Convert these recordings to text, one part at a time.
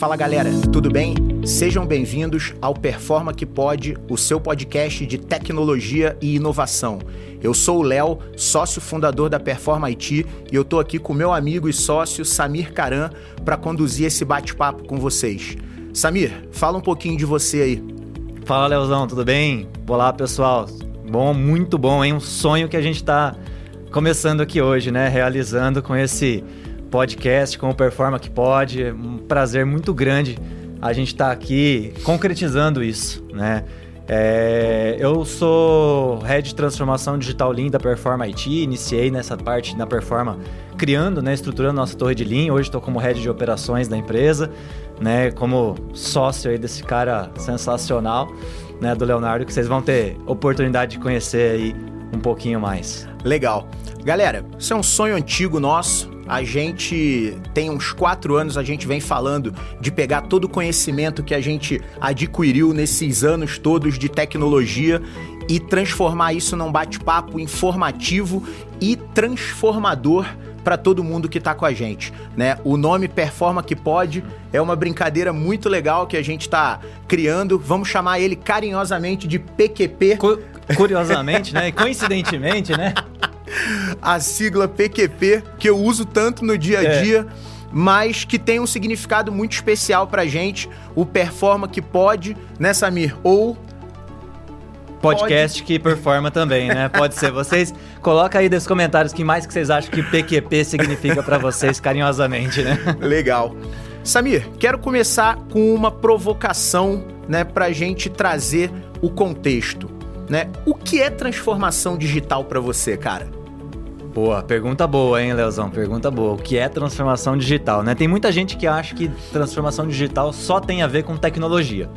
Fala galera, tudo bem? Sejam bem-vindos ao Performa que Pode, o seu podcast de tecnologia e inovação. Eu sou o Léo, sócio fundador da Performa IT, e eu tô aqui com meu amigo e sócio Samir Karan para conduzir esse bate-papo com vocês. Samir, fala um pouquinho de você aí. Fala, Leozão, tudo bem? Olá, pessoal. Bom, muito bom, hein? Um sonho que a gente está começando aqui hoje, né? Realizando com esse podcast, com o Performa que Pode. Um prazer muito grande a gente estar tá aqui concretizando isso, né? É, eu sou head de transformação digital Lean da Performa IT, iniciei nessa parte na Performa criando, né, estruturando nossa torre de Lean. Hoje estou como head de operações da empresa, né, como sócio aí desse cara sensacional, né, do Leonardo, que vocês vão ter oportunidade de conhecer aí um pouquinho mais. Legal. Galera, isso é um sonho antigo nosso a gente tem uns quatro anos, a gente vem falando de pegar todo o conhecimento que a gente adquiriu nesses anos todos de tecnologia e transformar isso num bate-papo informativo e transformador para todo mundo que está com a gente, né? O nome Performa que Pode é uma brincadeira muito legal que a gente está criando. Vamos chamar ele carinhosamente de PQP. Curiosamente, né? Coincidentemente, né? A sigla PQP, que eu uso tanto no dia a é. dia. Mas que tem um significado muito especial pra gente. O Performa que pode, né, Samir? Ou podcast Pode. que performa também, né? Pode ser. Vocês coloca aí nos comentários que mais que vocês acham que PQP significa para vocês carinhosamente, né? Legal. Samir, quero começar com uma provocação, né, pra gente trazer o contexto, né? O que é transformação digital para você, cara? Boa, pergunta boa, hein, Leozão? Pergunta boa. O que é transformação digital, né? Tem muita gente que acha que transformação digital só tem a ver com tecnologia,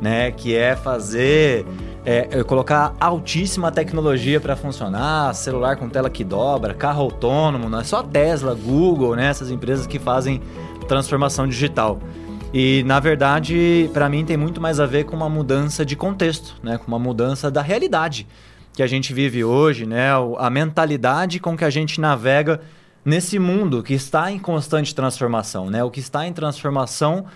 né? Que é fazer é, é colocar altíssima tecnologia para funcionar, celular com tela que dobra, carro autônomo, não é só Tesla, Google, né? Essas empresas que fazem transformação digital. E na verdade, para mim tem muito mais a ver com uma mudança de contexto, né? Com uma mudança da realidade que a gente vive hoje, né? A mentalidade com que a gente navega nesse mundo que está em constante transformação, né? O que está em transformação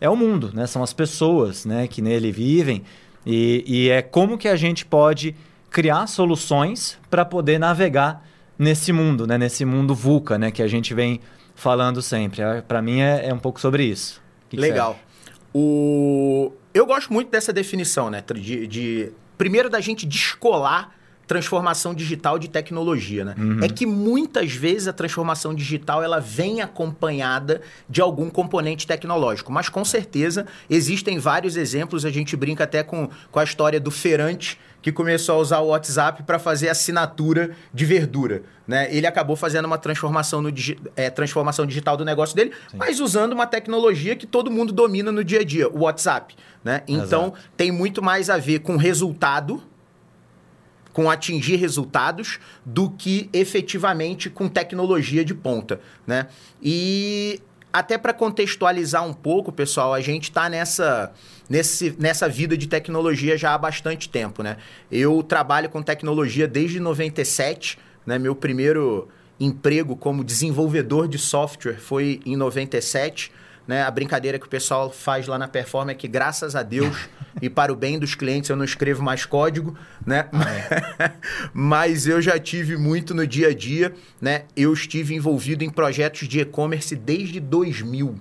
é o mundo, né? São as pessoas, né? Que nele vivem e, e é como que a gente pode criar soluções para poder navegar nesse mundo, né? Nesse mundo VUCA, né? Que a gente vem falando sempre. É, para mim é, é, um pouco sobre isso. Que Legal. Que o... Eu gosto muito dessa definição, né? De, de primeiro da gente descolar transformação digital de tecnologia, né? Uhum. É que muitas vezes a transformação digital ela vem acompanhada de algum componente tecnológico, mas com certeza existem vários exemplos. A gente brinca até com, com a história do feirante que começou a usar o WhatsApp para fazer assinatura de verdura. Né? Ele acabou fazendo uma transformação, no digi é, transformação digital do negócio dele, Sim. mas usando uma tecnologia que todo mundo domina no dia a dia, o WhatsApp. Né? Então, Exato. tem muito mais a ver com resultado, com atingir resultados, do que efetivamente com tecnologia de ponta. Né? E até para contextualizar um pouco, pessoal, a gente está nessa nesse, nessa vida de tecnologia já há bastante tempo, né? Eu trabalho com tecnologia desde 97, né? Meu primeiro emprego como desenvolvedor de software foi em 97. Né? A brincadeira que o pessoal faz lá na Performa é que, graças a Deus e para o bem dos clientes, eu não escrevo mais código, né? Ah, é. Mas eu já tive muito no dia a dia, né? Eu estive envolvido em projetos de e-commerce desde 2000.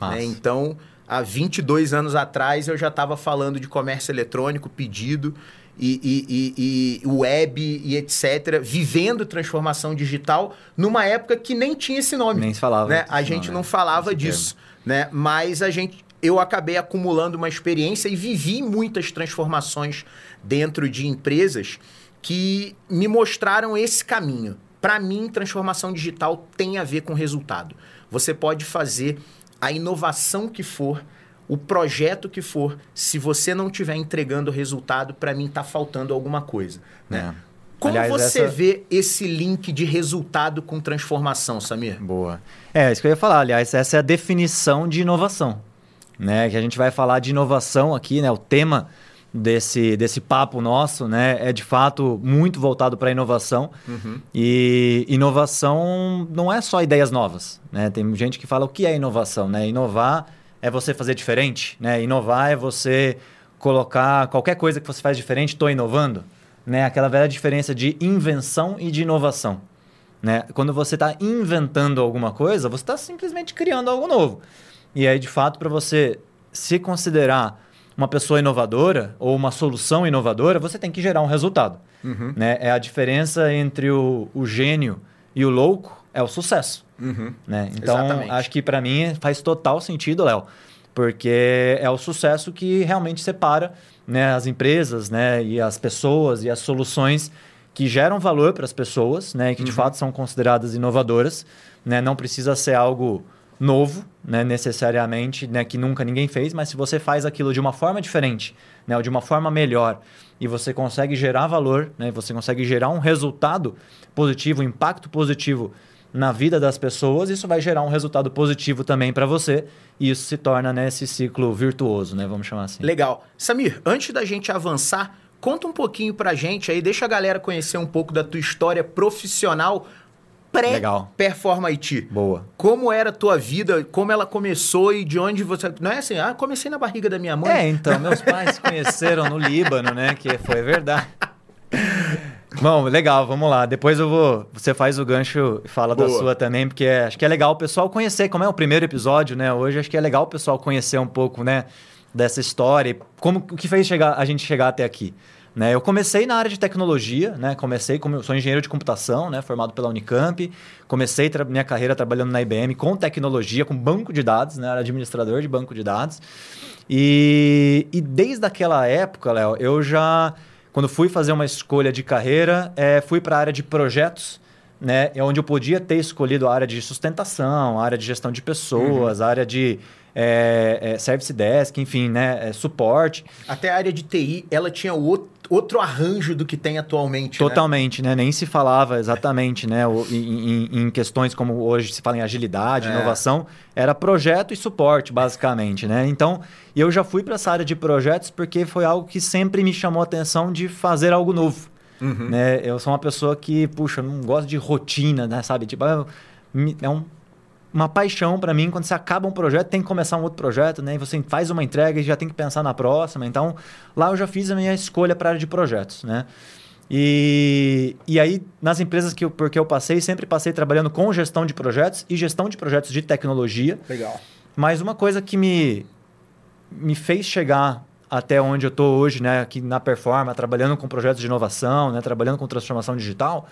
Né? Então, há 22 anos atrás eu já estava falando de comércio eletrônico, pedido e, e, e, e, web e etc., vivendo transformação digital numa época que nem tinha esse nome. Nem se falava. Né? A gente não, não falava disso, né? Mas a gente, eu acabei acumulando uma experiência e vivi muitas transformações dentro de empresas que me mostraram esse caminho. Para mim, transformação digital tem a ver com resultado. Você pode fazer a inovação que for, o projeto que for, se você não estiver entregando resultado, para mim está faltando alguma coisa. Né? É. Como Aliás, você essa... vê esse link de resultado com transformação, Samir? Boa. É, isso que eu ia falar. Aliás, essa é a definição de inovação. Né? Que a gente vai falar de inovação aqui, né? O tema desse, desse papo nosso, né, é de fato muito voltado para a inovação. Uhum. E inovação não é só ideias novas, né? Tem gente que fala o que é inovação, né? Inovar é você fazer diferente, né? Inovar é você colocar qualquer coisa que você faz diferente, estou inovando, né? Aquela velha diferença de invenção e de inovação, né? Quando você está inventando alguma coisa, você está simplesmente criando algo novo. E aí, de fato, para você se considerar uma pessoa inovadora ou uma solução inovadora, você tem que gerar um resultado. Uhum. Né? É a diferença entre o, o gênio e o louco é o sucesso. Uhum. Né? Então, Exatamente. acho que para mim faz total sentido, Léo, porque é o sucesso que realmente separa né, as empresas né, e as pessoas e as soluções que geram valor para as pessoas, né, que de uhum. fato são consideradas inovadoras. Né? Não precisa ser algo novo, né, necessariamente, né, que nunca ninguém fez, mas se você faz aquilo de uma forma diferente, né, ou de uma forma melhor, e você consegue gerar valor, né, você consegue gerar um resultado positivo, um impacto positivo na vida das pessoas, isso vai gerar um resultado positivo também para você, e isso se torna né, esse ciclo virtuoso, né, vamos chamar assim. Legal. Samir, antes da gente avançar, conta um pouquinho para a gente aí, deixa a galera conhecer um pouco da tua história profissional pré-Performa IT. Boa. Como era a tua vida, como ela começou e de onde você... Não é assim, ah, comecei na barriga da minha mãe. É, então, meus pais se conheceram no Líbano, né? Que foi verdade. Bom, legal, vamos lá. Depois eu vou. Você faz o gancho e fala Boa. da sua também, porque é, acho que é legal o pessoal conhecer, como é o primeiro episódio, né? Hoje acho que é legal o pessoal conhecer um pouco, né? Dessa história, como o que fez chegar, a gente chegar até aqui. Né? Eu comecei na área de tecnologia, né? comecei como eu sou engenheiro de computação, né? formado pela Unicamp. Comecei minha carreira trabalhando na IBM com tecnologia, com banco de dados, né? era administrador de banco de dados. E, e desde aquela época, Léo, eu já, quando fui fazer uma escolha de carreira, é, fui para a área de projetos, né? É onde eu podia ter escolhido a área de sustentação, a área de gestão de pessoas, uhum. a área de é, é, service desk, enfim, né? É, suporte. Até a área de TI, ela tinha outro, outro arranjo do que tem atualmente. Né? Totalmente, né? né? Nem se falava exatamente, né? Em, em, em, questões como hoje se fala em agilidade, é. inovação, era projeto e suporte, basicamente, né? Então, eu já fui para essa área de projetos porque foi algo que sempre me chamou a atenção de fazer algo novo. Uhum. Né? Eu sou uma pessoa que, puxa, não gosto de rotina, né? Sabe? Tipo, é um uma paixão para mim quando você acaba um projeto, tem que começar um outro projeto, né? E você faz uma entrega e já tem que pensar na próxima. Então, lá eu já fiz a minha escolha para a área de projetos, né? E, e aí, nas empresas que eu, porque eu passei, sempre passei trabalhando com gestão de projetos e gestão de projetos de tecnologia. Legal. Mas uma coisa que me, me fez chegar até onde eu estou hoje, né, aqui na Performa, trabalhando com projetos de inovação, né, trabalhando com transformação digital,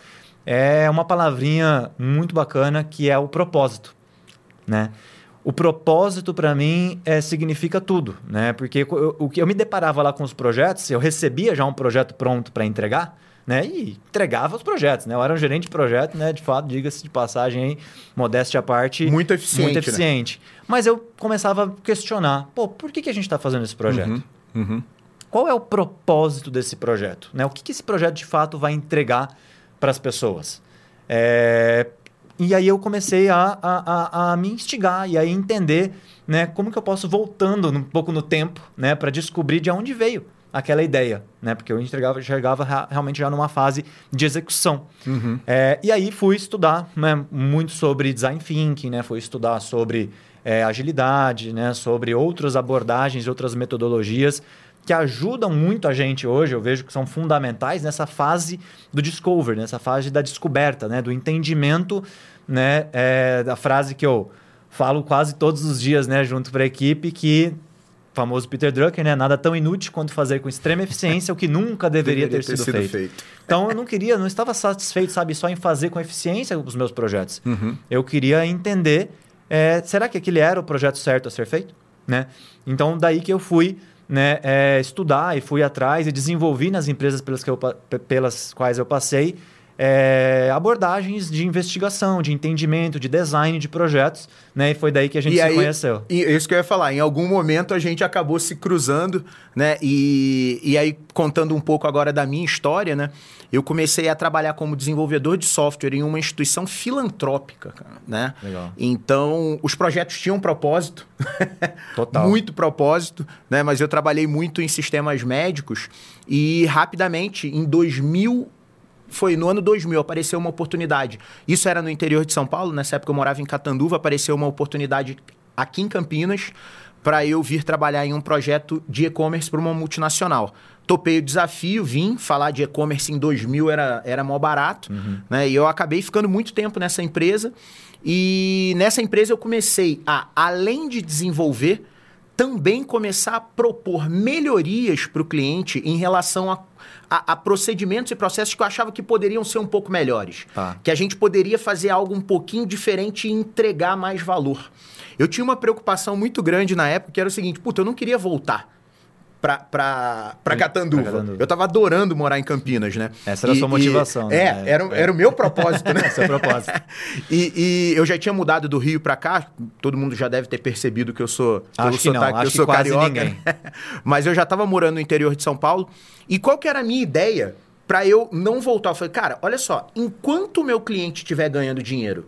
é uma palavrinha muito bacana que é o propósito né? O propósito para mim é, significa tudo, né? Porque o que eu me deparava lá com os projetos, eu recebia já um projeto pronto para entregar, né? E entregava os projetos, né? Eu era um gerente de projeto, né? De fato, diga-se de passagem aí, modéstia à parte. Muito eficiente. Muito eficiente. Né? Mas eu começava a questionar, pô, por que, que a gente está fazendo esse projeto? Uhum, uhum. Qual é o propósito desse projeto? Né? O que, que esse projeto de fato vai entregar para as pessoas? É, e aí eu comecei a, a, a, a me instigar e a entender né, como que eu posso voltando um pouco no tempo né, para descobrir de onde veio aquela ideia, né? Porque eu enxergava, enxergava realmente já numa fase de execução. Uhum. É, e aí fui estudar né, muito sobre design thinking, né? Fui estudar sobre é, agilidade, né? Sobre outras abordagens, outras metodologias que ajudam muito a gente hoje, eu vejo que são fundamentais nessa fase do discover, nessa fase da descoberta, né? do entendimento, né? É, da frase que eu falo quase todos os dias né? junto para a equipe, que famoso Peter Drucker, né? Nada tão inútil quanto fazer com extrema eficiência o que nunca deveria, deveria ter, ter, sido, sido feito. feito. Então eu não queria, não estava satisfeito, sabe, só em fazer com eficiência os meus projetos. Uhum. Eu queria entender, é, será que aquele era o projeto certo a ser feito, né? Então daí que eu fui né, é, estudar e fui atrás e desenvolvi nas empresas pelas, que eu, pelas quais eu passei é, abordagens de investigação, de entendimento, de design de projetos, né? E foi daí que a gente e se aí, conheceu. E isso que eu ia falar, em algum momento a gente acabou se cruzando, né? E, e aí, contando um pouco agora da minha história, né? Eu comecei a trabalhar como desenvolvedor de software em uma instituição filantrópica, né? Legal. Então, os projetos tinham propósito. Total. muito propósito, né? Mas eu trabalhei muito em sistemas médicos e rapidamente, em 2000 foi no ano 2000, apareceu uma oportunidade. Isso era no interior de São Paulo, nessa época eu morava em Catanduva, apareceu uma oportunidade aqui em Campinas para eu vir trabalhar em um projeto de e-commerce para uma multinacional. Topei o desafio, vim falar de e-commerce em 2000 era, era mó barato, uhum. né? E eu acabei ficando muito tempo nessa empresa. E nessa empresa eu comecei a, além de desenvolver, também começar a propor melhorias para o cliente em relação a, a, a, procedimentos e processos que eu achava que poderiam ser um pouco melhores. Tá. Que a gente poderia fazer algo um pouquinho diferente e entregar mais valor. Eu tinha uma preocupação muito grande na época, que era o seguinte, puta, eu não queria voltar pra, pra, pra, Catanduva. pra Catanduva. Eu tava adorando morar em Campinas, né? Essa era a sua motivação. E, é, né? era, era o meu propósito, né? É o propósito. e, e, eu já tinha mudado do Rio pra cá, todo mundo já deve ter percebido que eu sou... Acho que não, acho eu sou carioca. Ninguém. Mas eu já tava morando no interior de São Paulo. E qual que era a minha ideia para eu não voltar? Eu falei, cara, olha só, enquanto o meu cliente estiver ganhando dinheiro,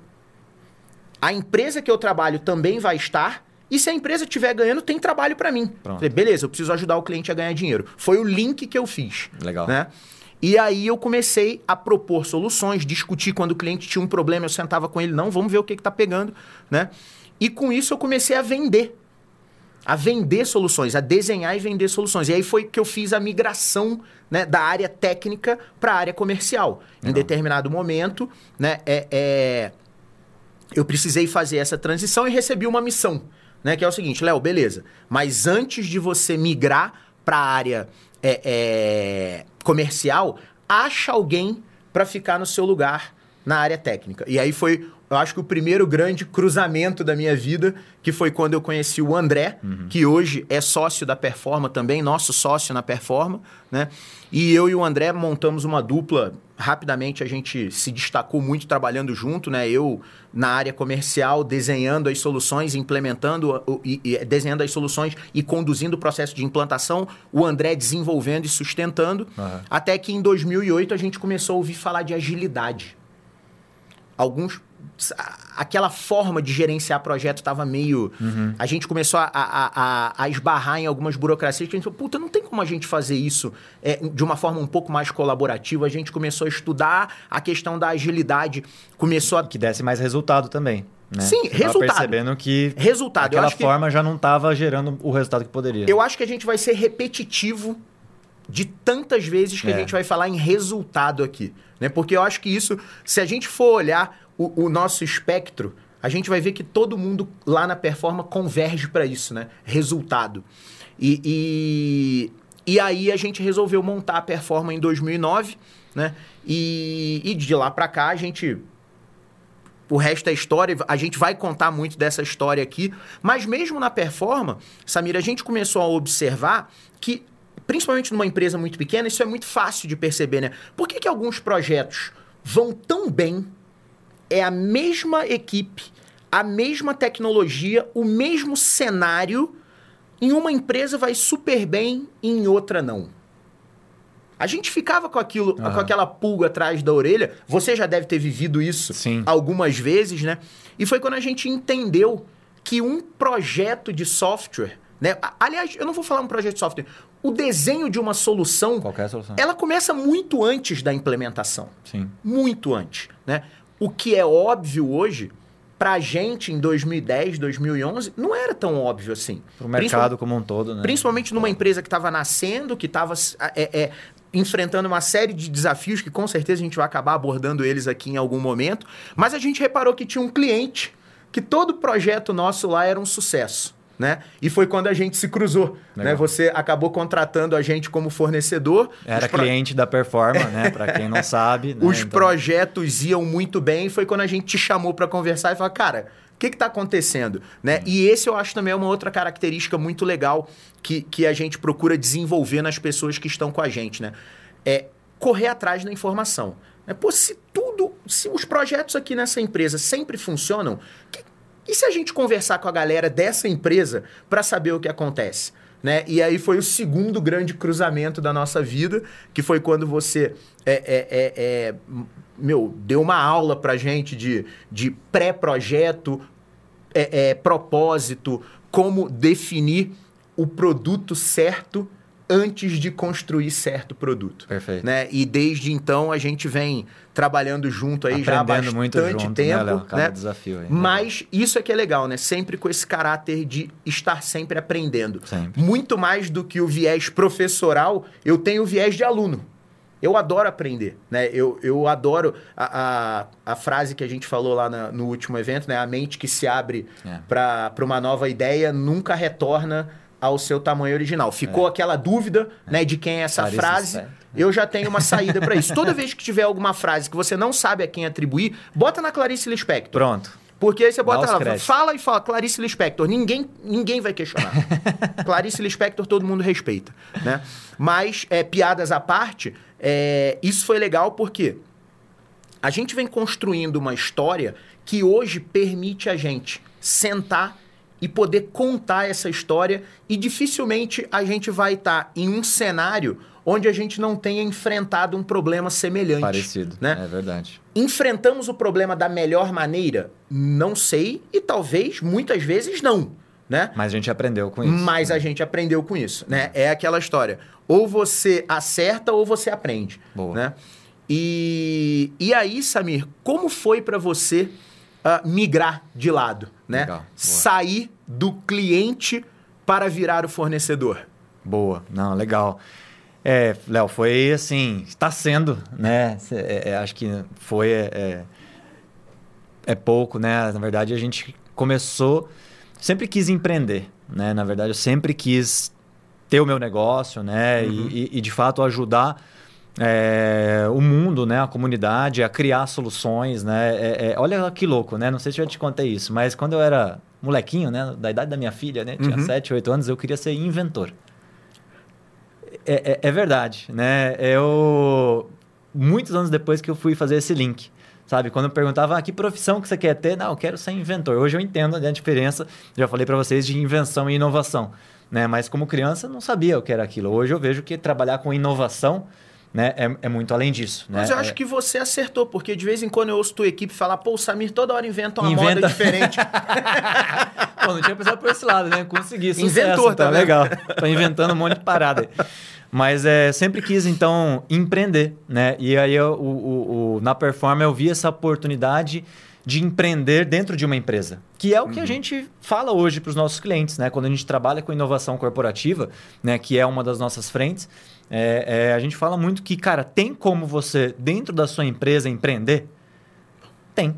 a empresa que eu trabalho também vai estar e se a empresa estiver ganhando, tem trabalho para mim. Falei, beleza, eu preciso ajudar o cliente a ganhar dinheiro. Foi o link que eu fiz. Legal. Né? E aí eu comecei a propor soluções, discutir quando o cliente tinha um problema, eu sentava com ele, não, vamos ver o que está pegando, né? E com isso eu comecei a vender. A vender soluções, a desenhar e vender soluções. E aí foi que eu fiz a migração né, da área técnica para a área comercial. Em determinado momento, né, é, é, eu precisei fazer essa transição e recebi uma missão né? Que é o seguinte, Léo, beleza. Mas antes de você migrar para a área é, é, comercial, acha alguém para ficar no seu lugar na área técnica. E aí foi, eu acho que o primeiro grande cruzamento da minha vida, que foi quando eu conheci o André, uhum. que hoje é sócio da Performa também, nosso sócio na Performa, né? E eu e o André montamos uma dupla. Rapidamente a gente se destacou muito trabalhando junto, né? Eu na área comercial, desenhando as soluções, implementando e, e desenhando as soluções e conduzindo o processo de implantação. O André desenvolvendo e sustentando. Uhum. Até que em 2008 a gente começou a ouvir falar de agilidade. Alguns aquela forma de gerenciar projeto estava meio. Uhum. A gente começou a, a, a, a, esbarrar em algumas burocracias que a gente falou, puta, não tem como a gente fazer isso é, de uma forma um pouco mais colaborativa. A gente começou a estudar a questão da agilidade, começou a. Que desse mais resultado também. Né? Sim, Você resultado. percebendo que resultado. aquela forma que... já não estava gerando o resultado que poderia. Eu acho que a gente vai ser repetitivo de tantas vezes que é. a gente vai falar em resultado aqui. Né? Porque eu acho que isso, se a gente for olhar o, o nosso espectro, a gente vai ver que todo mundo lá na performa converge para isso, né? Resultado. E, e, e, aí a gente resolveu montar a performa em 2009, né? E, e de lá para cá a gente o resto é história, a gente vai contar muito dessa história aqui, mas mesmo na performa, Samir, a gente começou a observar que, principalmente numa empresa muito pequena, isso é muito fácil de perceber, né? Por que, que alguns projetos vão tão bem é a mesma equipe, a mesma tecnologia, o mesmo cenário. Em uma empresa vai super bem, em outra não. A gente ficava com aquilo, uhum. com aquela pulga atrás da orelha. Você já deve ter vivido isso Sim. algumas vezes, né? E foi quando a gente entendeu que um projeto de software, né? Aliás, eu não vou falar um projeto de software. O desenho de uma solução, qualquer solução, ela começa muito antes da implementação. Sim. Muito antes, né? O que é óbvio hoje, pra gente em 2010, 2011, não era tão óbvio assim. Pro mercado como um todo, né? Principalmente numa empresa que estava nascendo, que estava é, é, enfrentando uma série de desafios que com certeza a gente vai acabar abordando eles aqui em algum momento. Mas a gente reparou que tinha um cliente que todo projeto nosso lá era um sucesso né? E foi quando a gente se cruzou, né? Você acabou contratando a gente como fornecedor. Era pro... cliente da Performa, né? Para quem não sabe. Né? Os então... projetos iam muito bem. Foi quando a gente te chamou para conversar e falou, cara, o que está acontecendo? Né? Hum. E esse eu acho também é uma outra característica muito legal que, que a gente procura desenvolver nas pessoas que estão com a gente, né? É correr atrás da informação. Né? Pô, se tudo, se os projetos aqui nessa empresa sempre funcionam, que, e se a gente conversar com a galera dessa empresa para saber o que acontece? Né? E aí foi o segundo grande cruzamento da nossa vida, que foi quando você é, é, é, é meu, deu uma aula para gente de, de pré-projeto, é, é, propósito, como definir o produto certo antes de construir certo produto. Perfeito. Né? E desde então a gente vem trabalhando junto aí já há Aprendendo bastante muito junto, tempo. né, Léo? Né? desafio. Mas isso é que é legal, né? Sempre com esse caráter de estar sempre aprendendo. Sempre. Muito mais do que o viés professoral, eu tenho o viés de aluno. Eu adoro aprender, né? Eu, eu adoro a, a, a frase que a gente falou lá na- no último evento, né? A mente que se abre É. para uma nova ideia nunca retorna ao seu tamanho original. Ficou aquela dúvida, né, de quem é essa Clarice frase. Lispector. Eu já tenho uma saída para isso. Toda vez que tiver alguma frase que você não sabe a quem atribuir, bota na Clarice Lispector. Pronto. Porque aí você bota lá, créditos. fala e fala, Clarice Lispector. Ninguém, ninguém vai questionar. Clarice Lispector todo mundo respeita, né? Mas, é, piadas à parte, é, isso foi legal porque a gente vem construindo uma história que hoje permite a gente sentar e poder contar essa história e dificilmente a gente vai estar em um cenário onde a gente não tenha enfrentado um problema semelhante. Parecido. né? É verdade. Enfrentamos o problema da melhor maneira? Não sei e talvez muitas vezes não, né? Mas a gente aprendeu com isso. Mas a gente aprendeu com isso, né? É aquela história. Ou você acerta ou você aprende, Boa. né? E, e aí, Samir, como foi para você ah, migrar de lado, né? Legal. Sair do cliente para virar o fornecedor. Boa. Não, legal. É, Léo, foi assim, está sendo, né? É, é, acho que foi é, é, é pouco, né? Na verdade, a gente começou, sempre quis empreender, né? Na verdade, eu sempre quis ter o meu negócio, né? E- E, e, de fato ajudar é, o mundo, né? A comunidade a criar soluções, né? É, é, olha que louco, né? Não sei se eu já te contei isso, mas quando eu era molequinho, né? Da idade da minha filha, né? Tinha Uhum. 7, 8 anos, eu queria ser inventor. É, é- é verdade, né? Eu muitos anos depois que eu fui fazer esse link, sabe? Quando eu perguntava ah, que profissão que você quer ter, não, eu quero ser inventor. Hoje eu entendo né, a diferença. Já falei para vocês de invenção e inovação, né? Mas como criança eu não sabia o que era aquilo. Hoje eu vejo que trabalhar com inovação, né, é, é muito além disso. Mas né? eu acho É- que você acertou, porque de vez em quando eu ouço tua equipe falar, pô, o Samir toda hora inventa uma Inventa. moda diferente. Pô, não tinha pensado por esse lado, né? Consegui, sucesso. Inventor, tá vendo? legal. Tô inventando um monte de parada. Mas é, sempre quis, então, empreender, né? E aí, eu, o, o- o- na Performa, eu vi essa oportunidade de empreender dentro de uma empresa. Que é o que a gente fala hoje para os nossos clientes, né? Quando a gente trabalha com inovação corporativa, né? Que é uma das nossas frentes, é, é, a gente fala muito que, cara, tem como você, dentro da sua empresa, empreender? Tem.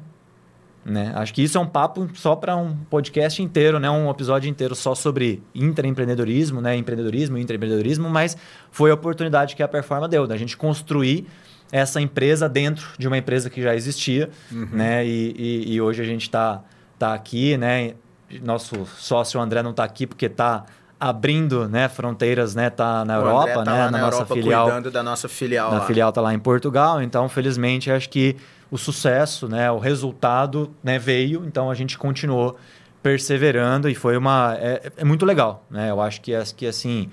Né? Acho que isso é um papo só para um podcast inteiro, né? um episódio inteiro só sobre intraempreendedorismo, né? empreendedorismo, intraempreendedorismo, mas foi a oportunidade que a Performa deu, da gente construir essa empresa dentro de uma empresa que já existia, né? E, e- e hoje a gente está tá aqui, né? Nosso sócio André não está aqui porque está abrindo né, fronteiras, né? Tá na O Europa, tá né? na, na nossa Europa filial. cuidando da nossa filial. Na lá. filial tá lá em Portugal, então felizmente acho que o sucesso, né, o resultado, né, veio, então a gente continuou perseverando e foi uma é, é muito legal, né? Eu acho que é que assim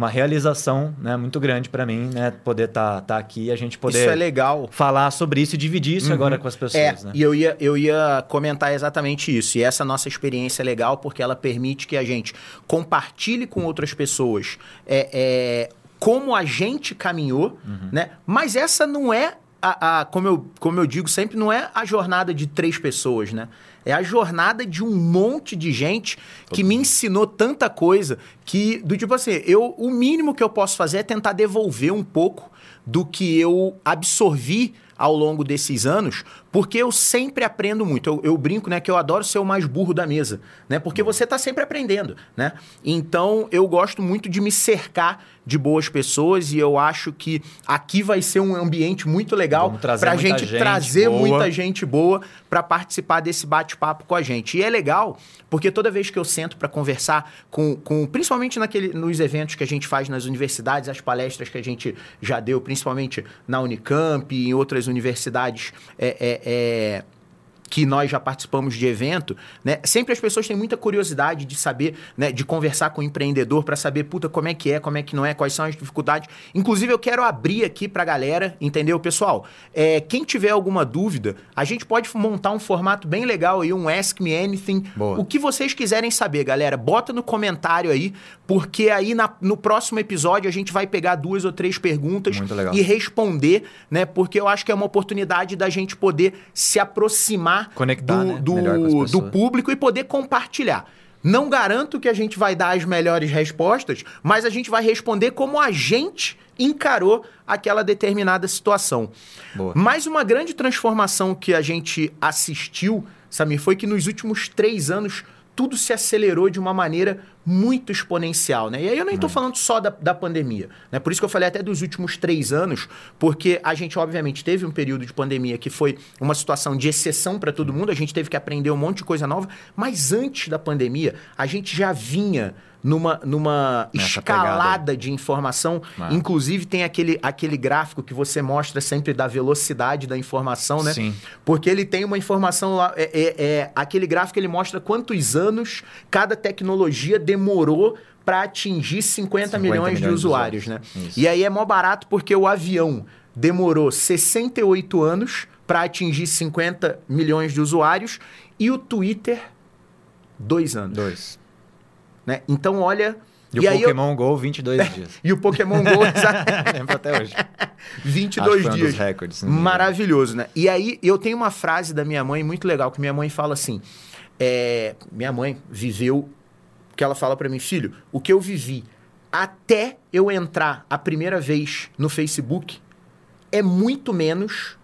uma realização, né, muito grande para mim, né, poder estar tá, aqui e a gente poder Isso é legal. falar sobre isso e dividir isso agora com as É, pessoas, né? e eu ia, eu ia comentar exatamente isso. E essa nossa experiência é legal porque ela permite que a gente compartilhe com outras pessoas é, é, como a gente caminhou, Uhum. né? Mas essa não é, a, a- como, eu, como eu digo sempre, não é a jornada de três pessoas, né? É a jornada de um monte de gente que me ensinou tanta coisa que, do tipo assim, eu, o mínimo que eu posso fazer é tentar devolver um pouco do que eu absorvi ao longo desses anos, porque eu sempre aprendo muito. Eu, eu brinco, né, que eu adoro ser o mais burro da mesa, né? Porque você está sempre aprendendo, né? Então, eu gosto muito de me cercar de boas pessoas e eu acho que aqui vai ser um ambiente muito legal para a gente, gente trazer boa. muita gente boa para participar desse bate-papo com a gente. E é legal, porque toda vez que eu sento para conversar com, com principalmente naquele, nos eventos que a gente faz nas universidades, as palestras que a gente já deu, principalmente na Unicamp e em outras universidades é, é, é, que nós já participamos de evento, né? Sempre as pessoas têm muita curiosidade de saber, né? De conversar com o empreendedor para saber, puta, como é que é, como é que não é, quais são as dificuldades. Inclusive, eu quero abrir aqui pra galera, entendeu, pessoal? É, quem tiver alguma dúvida, a gente pode montar um formato bem legal aí, um Ask Me Anything. Boa. O que vocês quiserem saber, galera, bota no comentário aí, porque aí na- no próximo episódio a gente vai pegar duas ou três perguntas e responder, né? Porque eu acho que é uma oportunidade da gente poder se aproximar Conectar, do, né? do, do público e poder compartilhar. Não garanto que a gente vai dar as melhores respostas, mas a gente vai responder como a gente encarou aquela determinada situação. Boa. Mais uma grande transformação que a gente assistiu, Samir, foi que nos últimos três anos tudo se acelerou de uma maneira muito exponencial, né? E aí eu nem estou falando só da, da pandemia, né? Por isso que eu falei até dos últimos três anos, porque a gente, obviamente, teve um período de pandemia que foi uma situação de exceção para todo mundo, a gente teve que aprender um monte de coisa nova, mas antes da pandemia, a gente já vinha numa, numa Nessa escalada de informação. Ah. Inclusive, tem aquele, aquele gráfico que você mostra sempre da velocidade da informação, né? Sim. Porque ele tem uma informação lá. É, é- é- aquele gráfico ele mostra quantos anos cada tecnologia demorou para atingir 50, 50 milhões, de milhões de usuários, usuários. né? Isso. E aí é mó barato porque o avião demorou 68 anos para atingir 50 milhões de usuários e o Twitter dois anos, Dois. né? Então olha E, o aí eu- Pokémon GO, 22 dias. e o Pokémon Go Lembro até hoje. 22 Acho um dias. dos recordes. né? Maravilhoso, né? E aí eu tenho uma frase da minha mãe muito legal, que minha mãe fala assim: é, minha mãe viveu, que ela fala pra mim, filho, o que eu vivi até eu entrar a primeira vez no Facebook é muito menos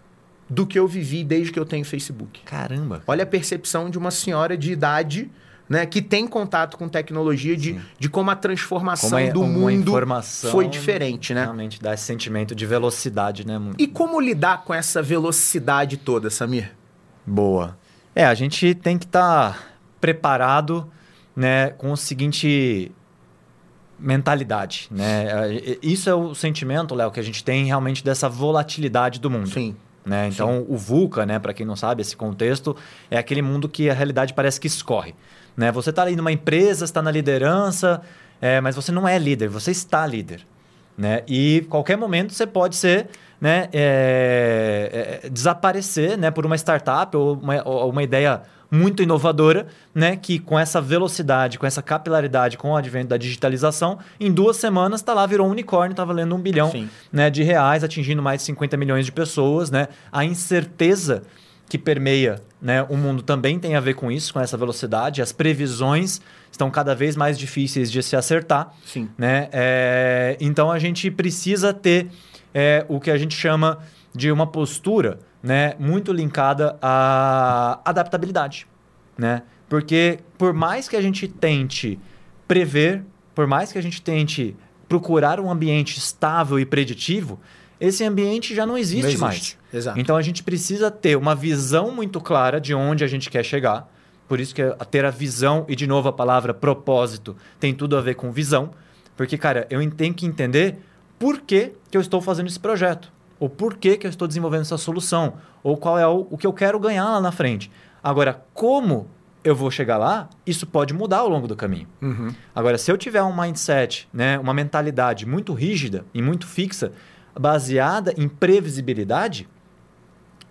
do que eu vivi desde que eu tenho Facebook. Caramba. Olha a percepção de uma senhora de idade. Né, que tem contato com tecnologia de, de como a transformação Como é do mundo foi diferente, né? Realmente dá esse sentimento de velocidade, né? E como lidar com essa velocidade toda, Samir? Boa. É, a gente tem que estar preparado, né, com o seguinte mentalidade, né? É, Isso é o sentimento, Léo, que a gente tem realmente dessa volatilidade do mundo. Sim. né? Então, o VUCA, né, para quem não sabe, esse contexto é aquele mundo que a realidade parece que escorre. Né? Você está ali numa empresa, está na liderança, é, mas você não é líder, você está líder. Né? E qualquer momento você pode ser, né, é, é, desaparecer né, por uma startup ou uma, ou uma ideia muito inovadora, né, que com essa velocidade, com essa capilaridade, com o advento da digitalização, em duas semanas está lá, virou um unicórnio, está valendo um bilhão Sim. né, de reais, atingindo mais de 50 milhões de pessoas. Né? A incerteza que permeia né, o mundo também tem a ver com isso, com essa velocidade. As previsões estão cada vez mais difíceis de se acertar. Sim. Né? É, então a gente precisa ter é, o que a gente chama de uma postura né, muito linkada à adaptabilidade. Né? Porque por mais que a gente tente prever, por mais que a gente tente procurar um ambiente estável e preditivo, esse ambiente já não existe, Não existe. mais. Exato. Então a gente precisa ter uma visão muito clara de onde a gente quer chegar. Por isso que é ter a visão, e de novo a palavra propósito tem tudo a ver com visão. Porque, cara, eu tenho que entender por que, que eu estou fazendo esse projeto. Ou por que, que eu estou desenvolvendo essa solução. Ou qual é o, o que eu quero ganhar lá na frente. Agora, como eu vou chegar lá, isso pode mudar ao longo do caminho. Uhum. Agora, se eu tiver um mindset, né, uma mentalidade muito rígida e muito fixa, baseada em previsibilidade,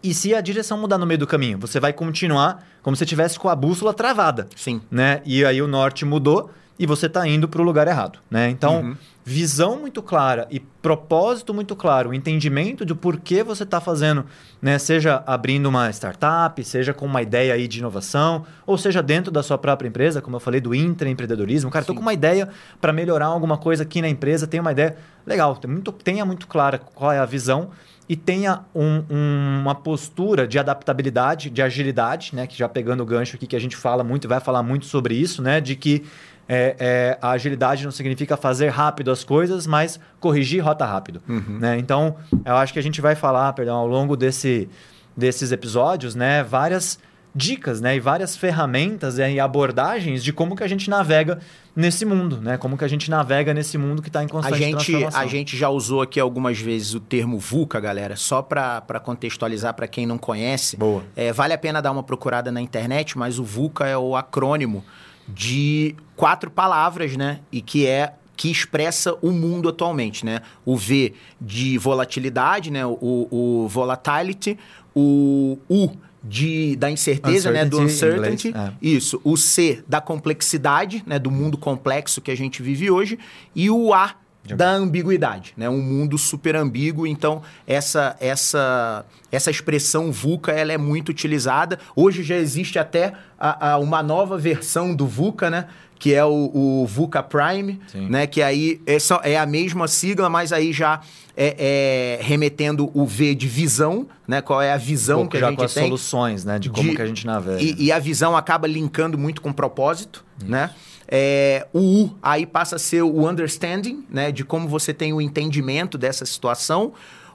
e se a direção mudar no meio do caminho, você vai continuar como se tivesse com a bússola travada, Sim. né? E aí o norte mudou e você está indo para o lugar errado, né? Então, Uhum. Visão muito clara e propósito muito claro, o entendimento do porquê você está fazendo, né? Seja abrindo uma startup, seja com uma ideia aí de inovação, ou seja dentro da sua própria empresa, como eu falei do intraempreendedorismo. Cara, estou com uma ideia para melhorar alguma coisa aqui na empresa, tenho uma ideia legal, muito- tenha muito clara qual é a visão e tenha um- um- uma postura de adaptabilidade, de agilidade, né? Que já pegando o gancho aqui que a gente fala muito e vai falar muito sobre isso, né? De que é, é, a agilidade não significa fazer rápido as coisas, mas corrigir rota rápido. Né? Então, eu acho que a gente vai falar, perdão, ao longo desse, desses episódios, né? Várias dicas, né, e várias ferramentas né, e abordagens de como que a gente navega nesse mundo, né? Como que a gente navega nesse mundo que está em constante a gente, transformação. A gente já usou aqui algumas vezes o termo VUCA, galera, só para contextualizar para quem não conhece. Boa. É, vale a pena dar uma procurada na internet, mas o VUCA é o acrônimo de quatro palavras, né? E que é que expressa o mundo atualmente, né? O V de volatilidade, né? O, o volatility, o U de, da incerteza, né, do uncertainty. Inglês, é. Isso. O C da complexidade, né, do mundo complexo que a gente vive hoje. E o A da ambiguidade, né? Um mundo super ambíguo. Então, essa essa essa expressão VUCA ela é muito utilizada. Hoje já existe até a, a uma nova versão do VUCA, né? Que é o, o VUCA Prime, Sim. né? Que aí é, só, é a mesma sigla, mas aí já é, é, remetendo o V de visão, né? Qual é a visão que a gente com as tem. soluções, né? De como de, que a gente navega. E, e, a visão acaba linkando muito com propósito, Isso. né? É, o U aí passa a ser o understanding, né? De como você tem o entendimento dessa situação.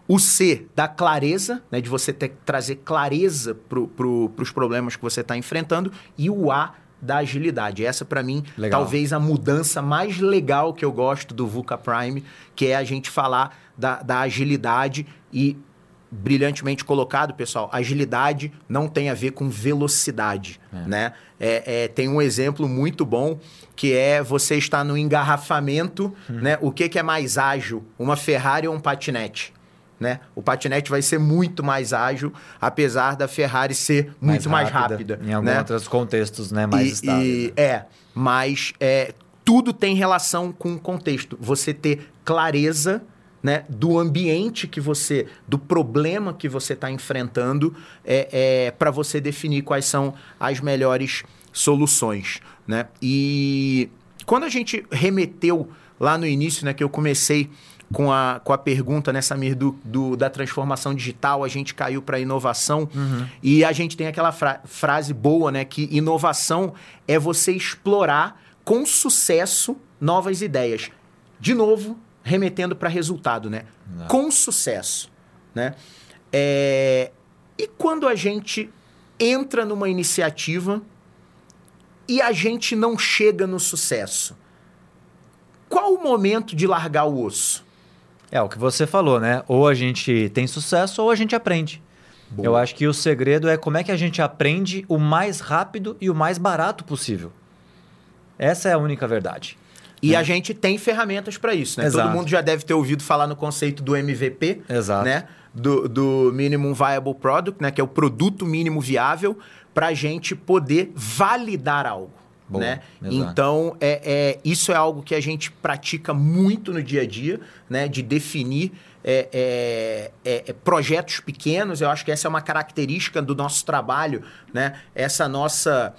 O C, da clareza, né? De você ter, trazer clareza para pro, os problemas que você está enfrentando. E o A, da agilidade. Essa, para mim, legal. talvez a mudança mais legal que eu gosto do VUCA Prime, que é a gente falar da, da agilidade e brilhantemente colocado, pessoal, agilidade não tem a ver com velocidade, é. né? É, é, tem um exemplo muito bom que é você estar no engarrafamento, hum. né? O que, que é mais ágil, uma Ferrari ou um patinete? Né? O patinete vai ser muito mais ágil, apesar da Ferrari ser muito mais rápida. Mais rápida em alguns né? outros contextos, né? Mais e, estável. E, né? É, mas é, tudo tem relação com o contexto. Você ter clareza né, do ambiente que você, do problema que você está enfrentando, é, é para você definir quais são as melhores soluções. Né? E quando a gente remeteu lá no início, né, que eu comecei com a, com a pergunta, né, Samir, do, do da transformação digital, a gente caiu para inovação. Uhum. E a gente tem aquela fra frase boa, né? Que inovação é você explorar com sucesso novas ideias. De novo, remetendo para resultado, né? Não. Com sucesso, né? É... E quando a gente entra numa iniciativa e a gente não chega no sucesso, qual o momento de largar o osso? É o que você falou, né? Ou a gente tem sucesso ou a gente aprende. Boa. Eu acho que o segredo é como é que a gente aprende o mais rápido e o mais barato possível. Essa é a única verdade. E né? a gente tem ferramentas para isso, né? Exato. Todo mundo já deve ter ouvido falar no conceito do MVP, Exato. né? Do, do Minimum Viable Product, né? Que é o produto mínimo viável para a gente poder validar algo. Boa, né? Então, é, é, isso é algo que a gente pratica muito no dia a dia, né? De definir é, é, é, é, projetos pequenos. Eu acho que essa é uma característica do nosso trabalho, né? Essa nossa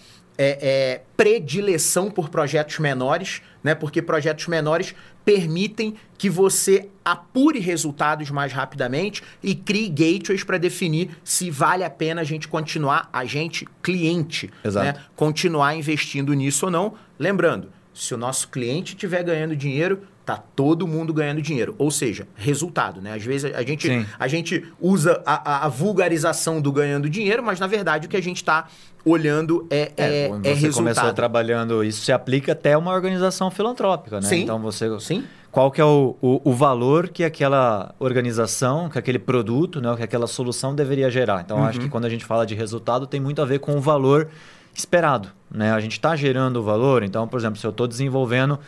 predileção por projetos menores, né? Porque projetos menores permitem que você apure resultados mais rapidamente e crie gateways para definir se vale a pena a gente continuar, a gente, cliente, né? continuar investindo nisso ou não. Lembrando, se o nosso cliente estiver ganhando dinheiro, tá todo mundo ganhando dinheiro. Ou seja, resultado, né? Às vezes a gente, a gente usa a, a, vulgarização do ganhando dinheiro, mas na verdade o que a gente está olhando é, é, é, você é resultado. começou trabalhando, isso se aplica até uma organização filantrópica, né? Sim. Então você... Sim qual que é o, o, o, valor que aquela organização, que aquele produto, né, que aquela solução deveria gerar. Então, uhum. acho que quando a gente fala de resultado, tem muito a ver com o valor esperado. Né? A gente está gerando o valor, então, por exemplo, se eu estou desenvolvendo,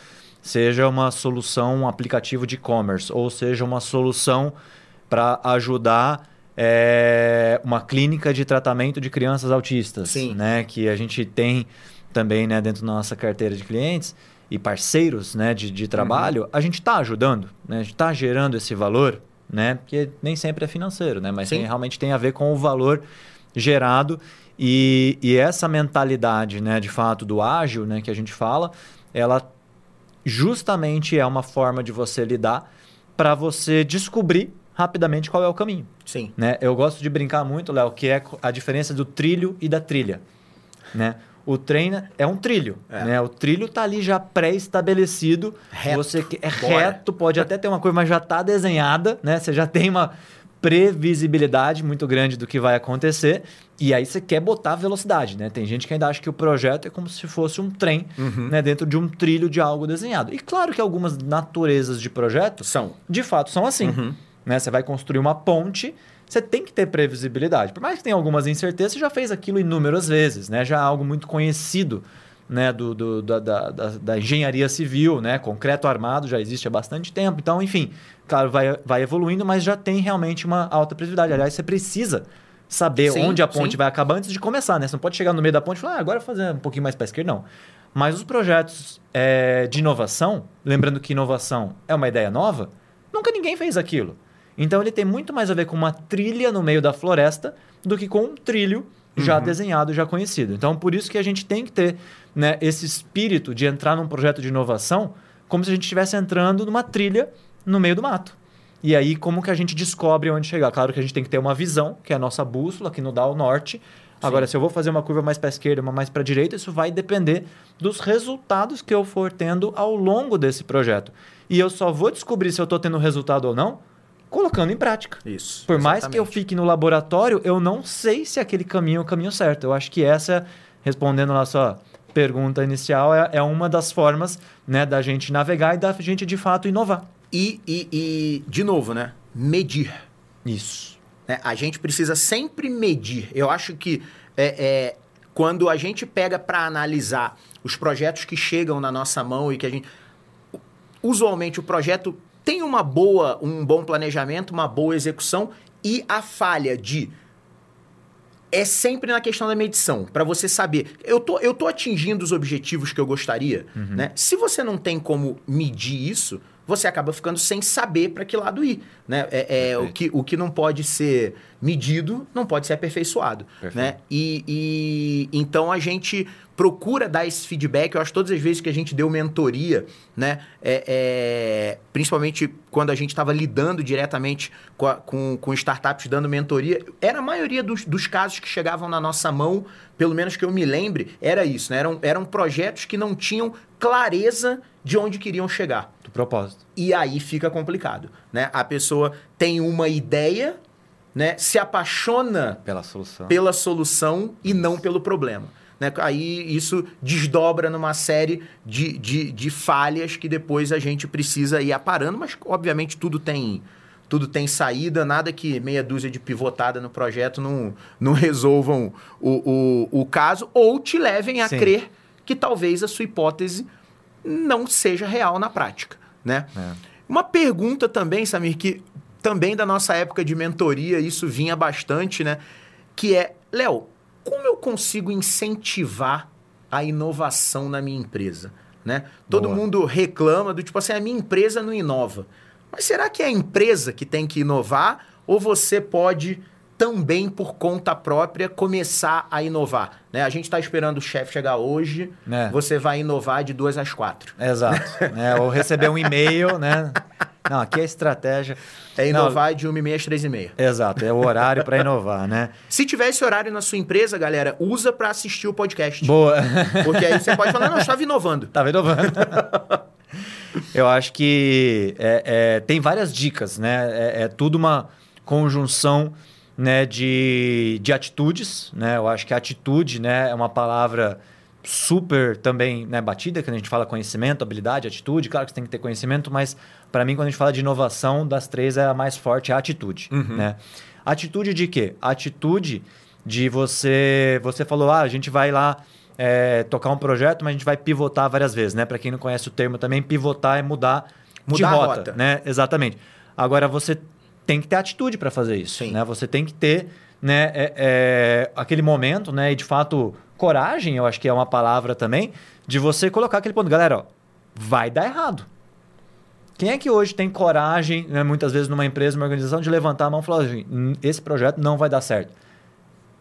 seja uma solução, um aplicativo de e-commerce, ou seja uma solução para ajudar é, uma clínica de tratamento de crianças autistas, Sim. né? que a gente tem também né, dentro da nossa carteira de clientes e parceiros né, de, de trabalho, uhum. a gente está ajudando, né? a gente está gerando esse valor, né? porque nem sempre é financeiro, né? mas tem, realmente tem a ver com o valor gerado e, e essa mentalidade, né, de fato, do ágil né, que a gente fala, ela justamente é uma forma de você lidar para você descobrir rapidamente qual é o caminho. Sim. Né? Eu gosto de brincar muito, Léo, que é a diferença do trilho e da trilha. Né? O trem é um trilho, é. né? O trilho tá ali já pré-estabelecido. Você é Bora. reto, pode até ter uma coisa, mas já tá desenhada, né? Você já tem uma previsibilidade muito grande do que vai acontecer. E aí você quer botar velocidade, né? Tem gente que ainda acha que o projeto é como se fosse um trem, Uhum. né? Dentro de um trilho de algo desenhado. E claro que algumas naturezas de projeto São. de fato são assim. Uhum. Né? Você vai construir uma ponte, você tem que ter previsibilidade. Por mais que tenha algumas incertezas, você já fez aquilo inúmeras vezes, né? Já é algo muito conhecido né? do, do- da, da, da- engenharia civil, né? Concreto armado já existe há bastante tempo. Então, enfim, claro, vai, vai evoluindo, mas já tem realmente uma alta previsibilidade. Aliás, você precisa saber Sim, onde a ponte sim. vai acabar antes de começar, né? Você não pode chegar no meio da ponte e falar, ah, agora vou fazer um pouquinho mais para esquerda, não. Mas os projetos é, de inovação, lembrando que inovação é uma ideia nova, nunca ninguém fez aquilo. Então ele tem muito mais a ver com uma trilha no meio da floresta do que com um trilho já desenhado, já conhecido. Então por isso que a gente tem que ter né, esse espírito de entrar num projeto de inovação como se a gente estivesse entrando numa trilha no meio do mato. E aí, como que a gente descobre onde chegar? Claro que a gente tem que ter uma visão, que é a nossa bússola, que nos dá o norte. Agora, se eu vou fazer uma curva mais para a esquerda, uma mais para a direita, isso vai depender dos resultados que eu for tendo ao longo desse projeto. E eu só vou descobrir se eu estou tendo resultado ou não colocando em prática. Isso. Por mais que eu exatamente. fique no laboratório, eu não sei se aquele caminho é o caminho certo. Eu acho que essa, respondendo a sua pergunta inicial, é, é uma das formas né, da gente navegar e da gente de fato inovar. E, e, e, de novo, né? Medir. Isso. né? A gente precisa sempre medir. Eu acho que é, é, quando a gente pega para analisar os projetos que chegam na nossa mão e que a gente. Usualmente o projeto tem uma boa, um bom planejamento, uma boa execução e a falha de é sempre na questão da medição, para você saber, eu tô, eu tô atingindo os objetivos que eu gostaria, né? Se você não tem como medir isso, você acaba ficando sem saber para que lado ir, né? É, é, o, que, o que não pode ser medido não pode ser aperfeiçoado, Perfeito. né? E, e então a gente procura dar esse feedback. Eu acho que todas as vezes que a gente deu mentoria, né? é- é, principalmente quando a gente estava lidando diretamente com, a- com, com startups dando mentoria, era a maioria dos, dos casos que chegavam na nossa mão, pelo menos que eu me lembre, era isso, né? Eram, eram projetos que não tinham clareza de onde queriam chegar. Propósito. E aí fica complicado, né? A pessoa tem uma ideia, né? Se apaixona Pela solução. pela solução e não pelo problema. Né? Aí isso desdobra numa série de, de, de falhas que depois a gente precisa ir aparando, mas obviamente tudo tem tudo tem saída, nada que meia dúzia de pivotada no projeto não, não resolvam o, o, o caso ou te levem a Sim. crer que talvez a sua hipótese não seja real na prática. Né? É. Uma pergunta também, Samir, que também da nossa época de mentoria, isso vinha bastante, né? Que é, Léo, como eu consigo incentivar a inovação na minha empresa? Né? Todo Boa. mundo reclama do tipo assim, a minha empresa não inova. Mas será que é a empresa que tem que inovar ou você pode também por conta própria começar a inovar? Né? A gente está esperando o chefe chegar hoje, É. você vai inovar de duas às quatro. Exato. né? Ou receber um e-mail, né? Não, aqui é estratégia. É Não, inovar de uma e meia às três e meia. Exato, é o horário para inovar, né? Se tiver esse horário na sua empresa, galera, usa para assistir o podcast. Boa. Porque aí você pode falar, não, eu estava inovando. Tava inovando. Eu acho que é, é, tem várias dicas, né? É, é tudo uma conjunção né, de, de atitudes, né? Eu acho que atitude né, é uma palavra super também né, batida, quando a gente fala conhecimento, habilidade, atitude. Claro que você tem que ter conhecimento, mas para mim, quando a gente fala de inovação, das três é a mais forte, é a atitude. Né? Atitude de quê? Atitude de você... Você falou, ah, a gente vai lá é, tocar um projeto, mas a gente vai pivotar várias vezes, né? Para quem não conhece o termo também, pivotar é mudar, de Mudar a rota, rota. né? Exatamente. Agora você tem que ter atitude para fazer isso, Sim. né? Você tem que ter, né, é, é, aquele momento, né, e de fato coragem, eu acho que é uma palavra também, de você colocar aquele ponto, galera, ó, vai dar errado. Quem é que hoje tem coragem, né, muitas vezes numa empresa, numa organização, de levantar a mão e falar assim, "Hum, esse projeto não vai dar certo.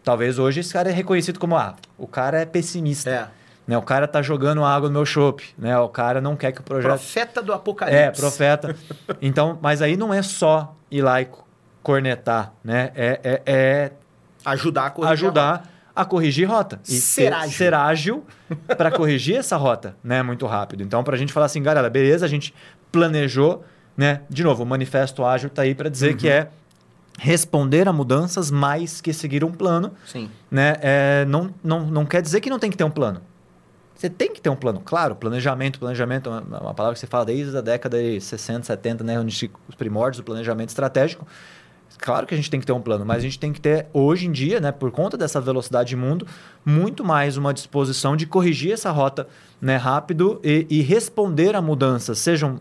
Talvez hoje esse cara é reconhecido como, ah, o cara é pessimista. É. Né? O cara tá jogando água no meu chopp. Né? O cara não quer que o projeto... Profeta do apocalipse. É, profeta. Então, mas aí não é só ir lá e co- cornetar, né? É, é, é Ajudar a corrigir. a ajudar a corrigir rota. E Ser ágil. ser ágil para corrigir essa rota, né? Muito rápido. Então, para a gente falar assim, galera, beleza, a gente planejou, né? De novo, o manifesto ágil tá aí para dizer Uhum. que é responder a mudanças mais que seguir um plano. Sim. Né? É, não, não, não quer dizer que não tem que ter um plano. Você tem que ter um plano, claro. Planejamento, planejamento é uma palavra que você fala desde a década de 60, 70, né? Onde os primórdios do planejamento estratégico. Claro que a gente tem que ter um plano, mas a gente tem que ter, hoje em dia, né, por conta dessa velocidade de mundo, muito mais uma disposição de corrigir essa rota né, rápido e, e responder a mudanças, sejam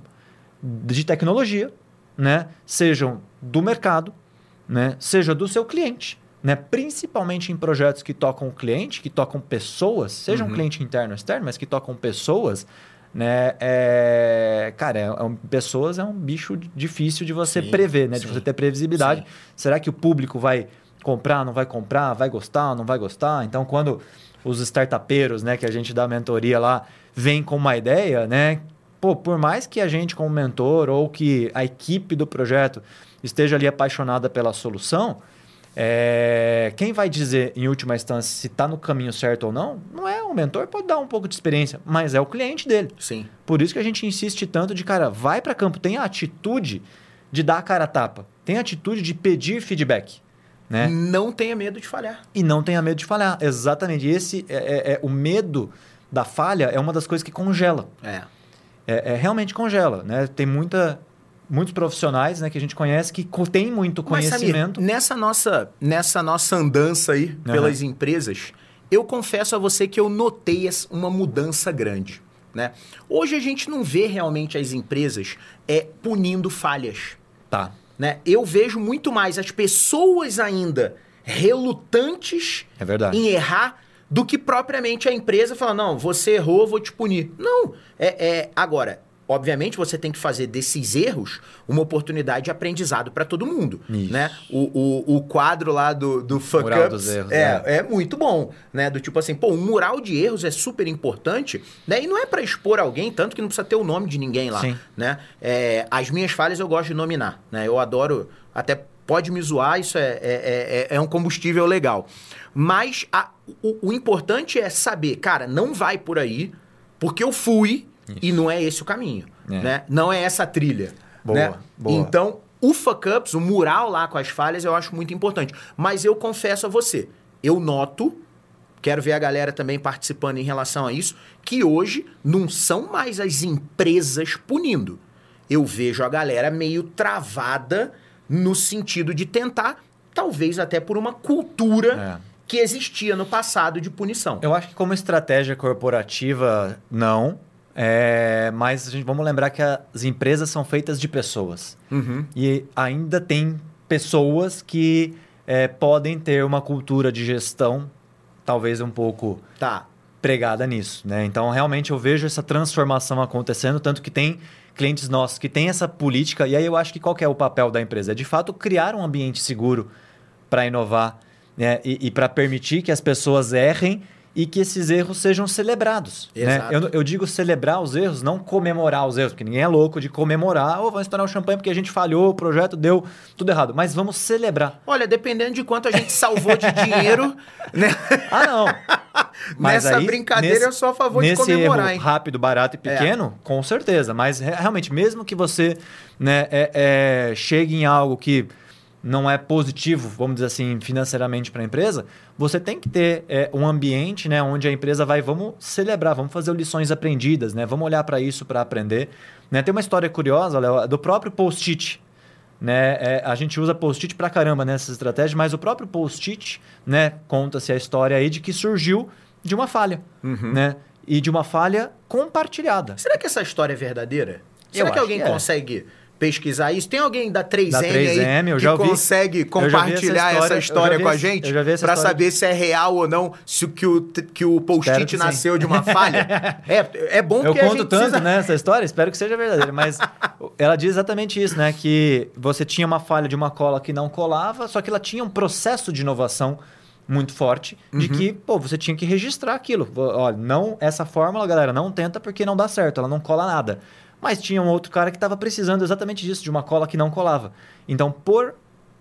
de tecnologia, né, sejam do mercado, né, seja do seu cliente. Né? Principalmente em projetos que tocam o cliente, que tocam pessoas, seja uhum. um cliente interno ou externo, mas que tocam pessoas, né? É, cara, é, é, pessoas é um bicho difícil de você sim, prever, né? Sim. De você ter previsibilidade. Sim. Será que o público vai comprar, não vai comprar, vai gostar, não vai gostar? Então, quando os startupeiros, né, que a gente dá mentoria lá, vem com uma ideia, né? Pô, por mais que a gente como mentor ou que a equipe do projeto esteja ali apaixonada pela solução, é, quem vai dizer, em última instância, se está no caminho certo ou não, não é o mentor, pode dar um pouco de experiência, mas é o cliente dele. Sim. Por isso que a gente insiste tanto de, cara, vai para campo, tem a atitude de dar a cara a tapa, tem a atitude de pedir feedback. Né? Não tenha medo de falhar. E não tenha medo de falhar, exatamente. Esse é, é, é o medo da falha é uma das coisas que congela. É. É, é, realmente congela, né? Tem muita muitos profissionais né, que a gente conhece que tem muito conhecimento. Mas, Samir, nessa nossa, nessa nossa andança aí uhum. pelas empresas, eu confesso a você que eu notei uma mudança grande. Né? Hoje a gente não vê realmente as empresas é, punindo falhas. Tá. Né? Eu vejo muito mais as pessoas ainda relutantes é em errar do que propriamente a empresa falando, não, você errou, vou te punir. Não. É, é, agora, obviamente você tem que fazer desses erros uma oportunidade de aprendizado para todo mundo, Isso. né? O, o, o, quadro lá do, do fuck mural ups erros, é, é, é. muito bom, né? Do tipo assim, pô, um mural de erros é super importante, né? E não é para expor alguém, tanto que não precisa ter o nome de ninguém lá, Sim. né? É, as minhas falhas eu gosto de nominar, né? Eu adoro, até pode me zoar, isso é, é, é, é um combustível legal. Mas a, o, o importante é saber, cara, não vai por aí, porque eu fui isso. E não é esse o caminho. É. Né? Não é essa a trilha. Boa, né? boa. Então, o fuck ups, o mural lá com as falhas, eu acho muito importante. Mas eu confesso a você, eu noto, quero ver a galera também participando em relação a isso, que hoje não são mais as empresas punindo. Eu vejo a galera meio travada no sentido de tentar, talvez até por uma cultura. É que existia no passado de punição. Eu acho que como estratégia corporativa, não. É, mas gente, vamos lembrar que as empresas são feitas de pessoas. Uhum. E ainda tem pessoas que é, podem ter uma cultura de gestão, talvez um pouco tá. pregada nisso. Né? Então, realmente, eu vejo essa transformação acontecendo, tanto que tem clientes nossos que têm essa política. E aí eu acho que qual que é o papel da empresa? É, de fato, criar um ambiente seguro para inovar né? e, e para permitir que as pessoas errem e que esses erros sejam celebrados. Né? Eu, eu, digo celebrar os erros, não comemorar os erros, porque ninguém é louco de comemorar, ou oh, vamos estourar o champanhe porque a gente falhou, o projeto deu tudo errado. Mas vamos celebrar. Olha, dependendo de quanto a gente salvou de dinheiro, né? Ah, não. Mas Nessa aí, brincadeira nesse, eu sou a favor de comemorar, erro hein? rápido, barato e é. pequeno, é. com certeza. Mas realmente, mesmo que você né, é, é, chegue em algo que não é positivo, vamos dizer assim, financeiramente para a empresa, você tem que ter é, um ambiente né, onde a empresa vai, vamos celebrar, vamos fazer lições aprendidas, né? vamos olhar para isso para aprender. Né? Tem uma história curiosa, Léo, do próprio post-it. Né? É, a gente usa post-it para caramba nessas estratégias, mas o próprio post-it né, conta-se a história aí de que surgiu de uma falha. Uhum. Né? E de uma falha compartilhada. Será que essa história é verdadeira? Será Eu que alguém que é. consegue pesquisar isso. Tem alguém da 3M, da 3M aí que ouvi, consegue compartilhar essa história, essa história com a gente para saber se é real ou não, se que o, que o post-it nasceu sim. de uma falha? é, é bom Eu que conto tanto precisa... né, essa história, espero que seja verdadeira, mas ela diz exatamente isso, né? Que você tinha uma falha de uma cola que não colava, só que ela tinha um processo de inovação muito forte de uhum. que, pô, você tinha que registrar aquilo. Olha, não, essa fórmula, galera, não tenta porque não dá certo, ela não cola nada. Mas tinha um outro cara que estava precisando exatamente disso, de uma cola que não colava. Então, por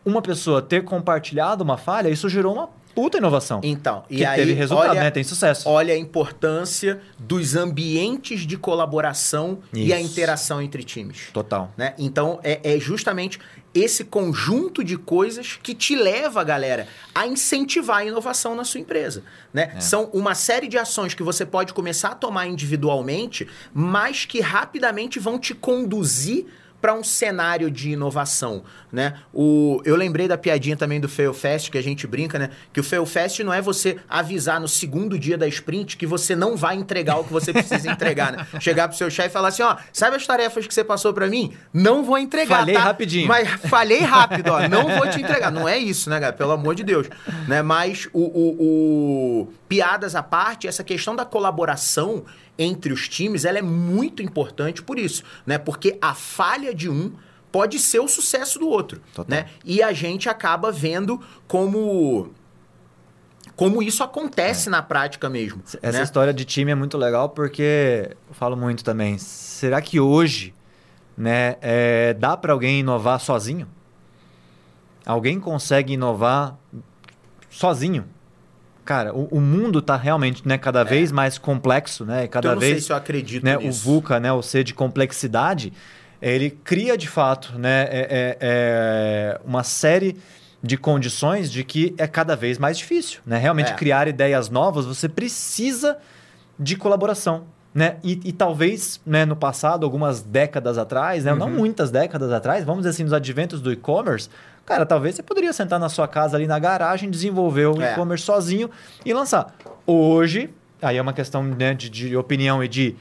uma pessoa ter compartilhado uma falha, isso gerou uma puta inovação. Então, que e aí, teve resultado, olha, né? Tem sucesso. Olha a importância dos ambientes de colaboração e a Isso. interação entre times. Total. Né? Então, é, é justamente esse conjunto de coisas que te leva, galera, a incentivar a inovação na sua empresa. Né? É. São uma série de ações que você pode começar a tomar individualmente, mas que rapidamente vão te conduzir para um cenário de inovação, né? O, eu lembrei da piadinha também do Fail Fast, que a gente brinca, né? Que o Fail Fast não é você avisar no segundo dia da sprint que você não vai entregar o que você precisa entregar, né? Chegar pro seu chefe e falar assim, ó, sabe as tarefas que você passou para mim? Não vou entregar, Falhei tá? rapidinho. Mas falhei rápido, ó, não vou te entregar. Não é isso, né, cara? Pelo amor de Deus, né? Mas o, o- o- piadas à parte, essa questão da colaboração entre os times, ela é muito importante por isso, né? Porque a falha de um pode ser o sucesso do outro, Total. né? E a gente acaba vendo como como isso acontece na prática mesmo, Essa né? história de time é muito legal porque eu falo muito também. Será que hoje, né, é, dá para alguém inovar sozinho? Alguém consegue inovar sozinho? Cara, o, o mundo está realmente né, cada vez mais complexo, né? Cada Então, eu não sei vez se eu acredito né, o nisso. VUCA, né, o C de complexidade, ele cria de fato né, é- é- é uma série de condições de que é cada vez mais difícil. Né? Realmente É. criar ideias novas, você precisa de colaboração. Né? E, e talvez né, no passado, algumas décadas atrás, né, não Uhum. muitas décadas atrás, vamos dizer assim, nos adventos do e-commerce, cara, talvez você poderia sentar na sua casa ali na garagem, desenvolver o É. e-commerce sozinho e lançar. Hoje, aí é uma questão né, de, de opinião e de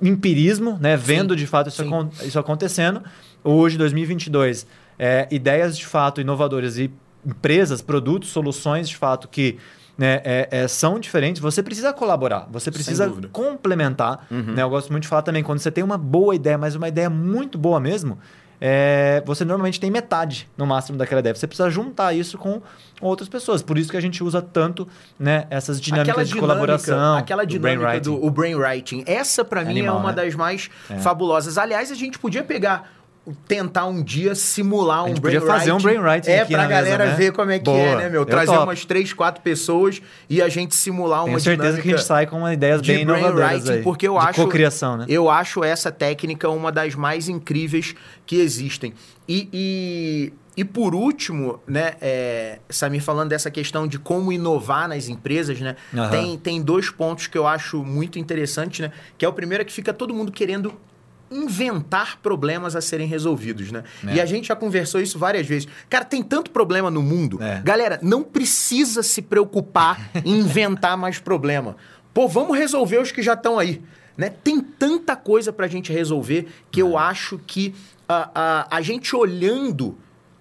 empirismo, né? Vendo de fato isso, sim. acon- isso acontecendo. Hoje, 2022, é, ideias de fato inovadoras e empresas, produtos, soluções de fato que né, é- é, são diferentes, você precisa colaborar, você precisa complementar. Uhum. né? Eu gosto muito de falar também, quando você tem uma boa ideia, mas uma ideia muito boa mesmo, é, você normalmente tem metade no máximo daquela ideia. Você precisa juntar isso com outras pessoas. Por isso que a gente usa tanto né, essas dinâmicas de colaboração. aquela do dinâmica brainwriting. do o brainwriting. Essa pra mim Animal, é uma né? das mais fabulosas. Aliás, a gente podia pegar tentar um dia simular um gente podia brainwriting. fazer um brainwriting É pra na mesa, galera né? ver como é que Boa, é, né, meu? eu Trazer umas três, quatro pessoas e a gente simular Tenho uma certeza dinâmica que a gente sai com uma ideias de bem inovadoras brainwriting, aí. porque eu de acho cocriação, né? Eu acho essa técnica uma das mais incríveis que existem. E, e, e por último, né, é, Samir, falando dessa questão de como inovar nas empresas, né? Aham. Tem, tem dois pontos que eu acho muito interessantes, né? Que é o primeiro é que fica todo mundo querendo inventar problemas a serem resolvidos, né? É. E a gente já conversou isso várias vezes. Cara, tem tanto problema no mundo. É. Galera, não precisa se preocupar em inventar mais problema. Pô, vamos resolver os que já estão aí. Né? Tem tanta coisa pra gente resolver que eu acho que a, a, a gente olhando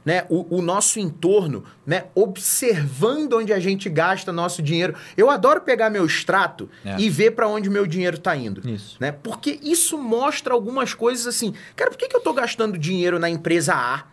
né, o, o nosso entorno, né, observando onde a gente gasta nosso dinheiro. Eu adoro pegar meu extrato É. e ver pra onde meu dinheiro tá indo. Isso. Né? Porque isso mostra algumas coisas assim. Cara, por que, que eu tô gastando dinheiro na empresa A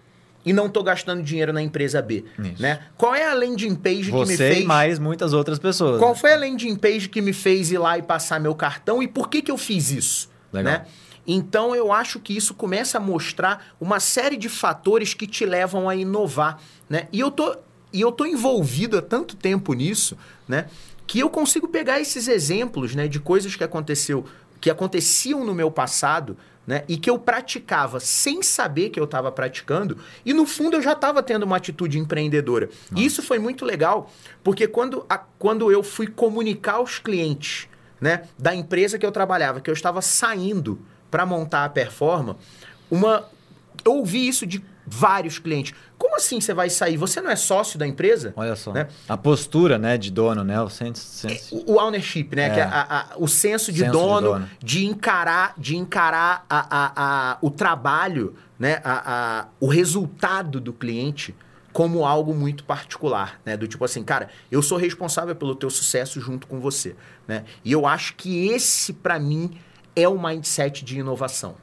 e não tô gastando dinheiro na empresa B? Isso. Né? Qual é a landing page que me Você fez? e mais muitas outras pessoas. Qual foi a landing page que me fez ir lá e passar meu cartão e por que, que eu fiz isso? Legal. Né? Então eu acho que isso começa a mostrar uma série de fatores que te levam a inovar. Né? E eu tô, e eu tô envolvido há tanto tempo nisso, né? Que eu consigo pegar esses exemplos né, de coisas que aconteceu, que aconteciam no meu passado, né? E que eu praticava sem saber que eu estava praticando, e no fundo eu já estava tendo uma atitude empreendedora. E isso foi muito legal, porque quando, a- quando eu fui comunicar aos clientes né, da empresa que eu trabalhava, que eu estava saindo para montar a performa, uma eu ouvi isso de vários clientes. Como assim você vai sair? Você não é sócio da empresa? Olha só. Né? A postura, né, de dono, né? O senso, senso- O o ownership, né? É. Que é a- a- o senso de Senso de dono, dono. de encarar, de encarar a- o trabalho, né? O resultado do cliente como algo muito particular, né? Do tipo assim, cara, eu sou responsável pelo teu sucesso junto com você, né? E eu acho que esse, para mim, é o mindset de inovação.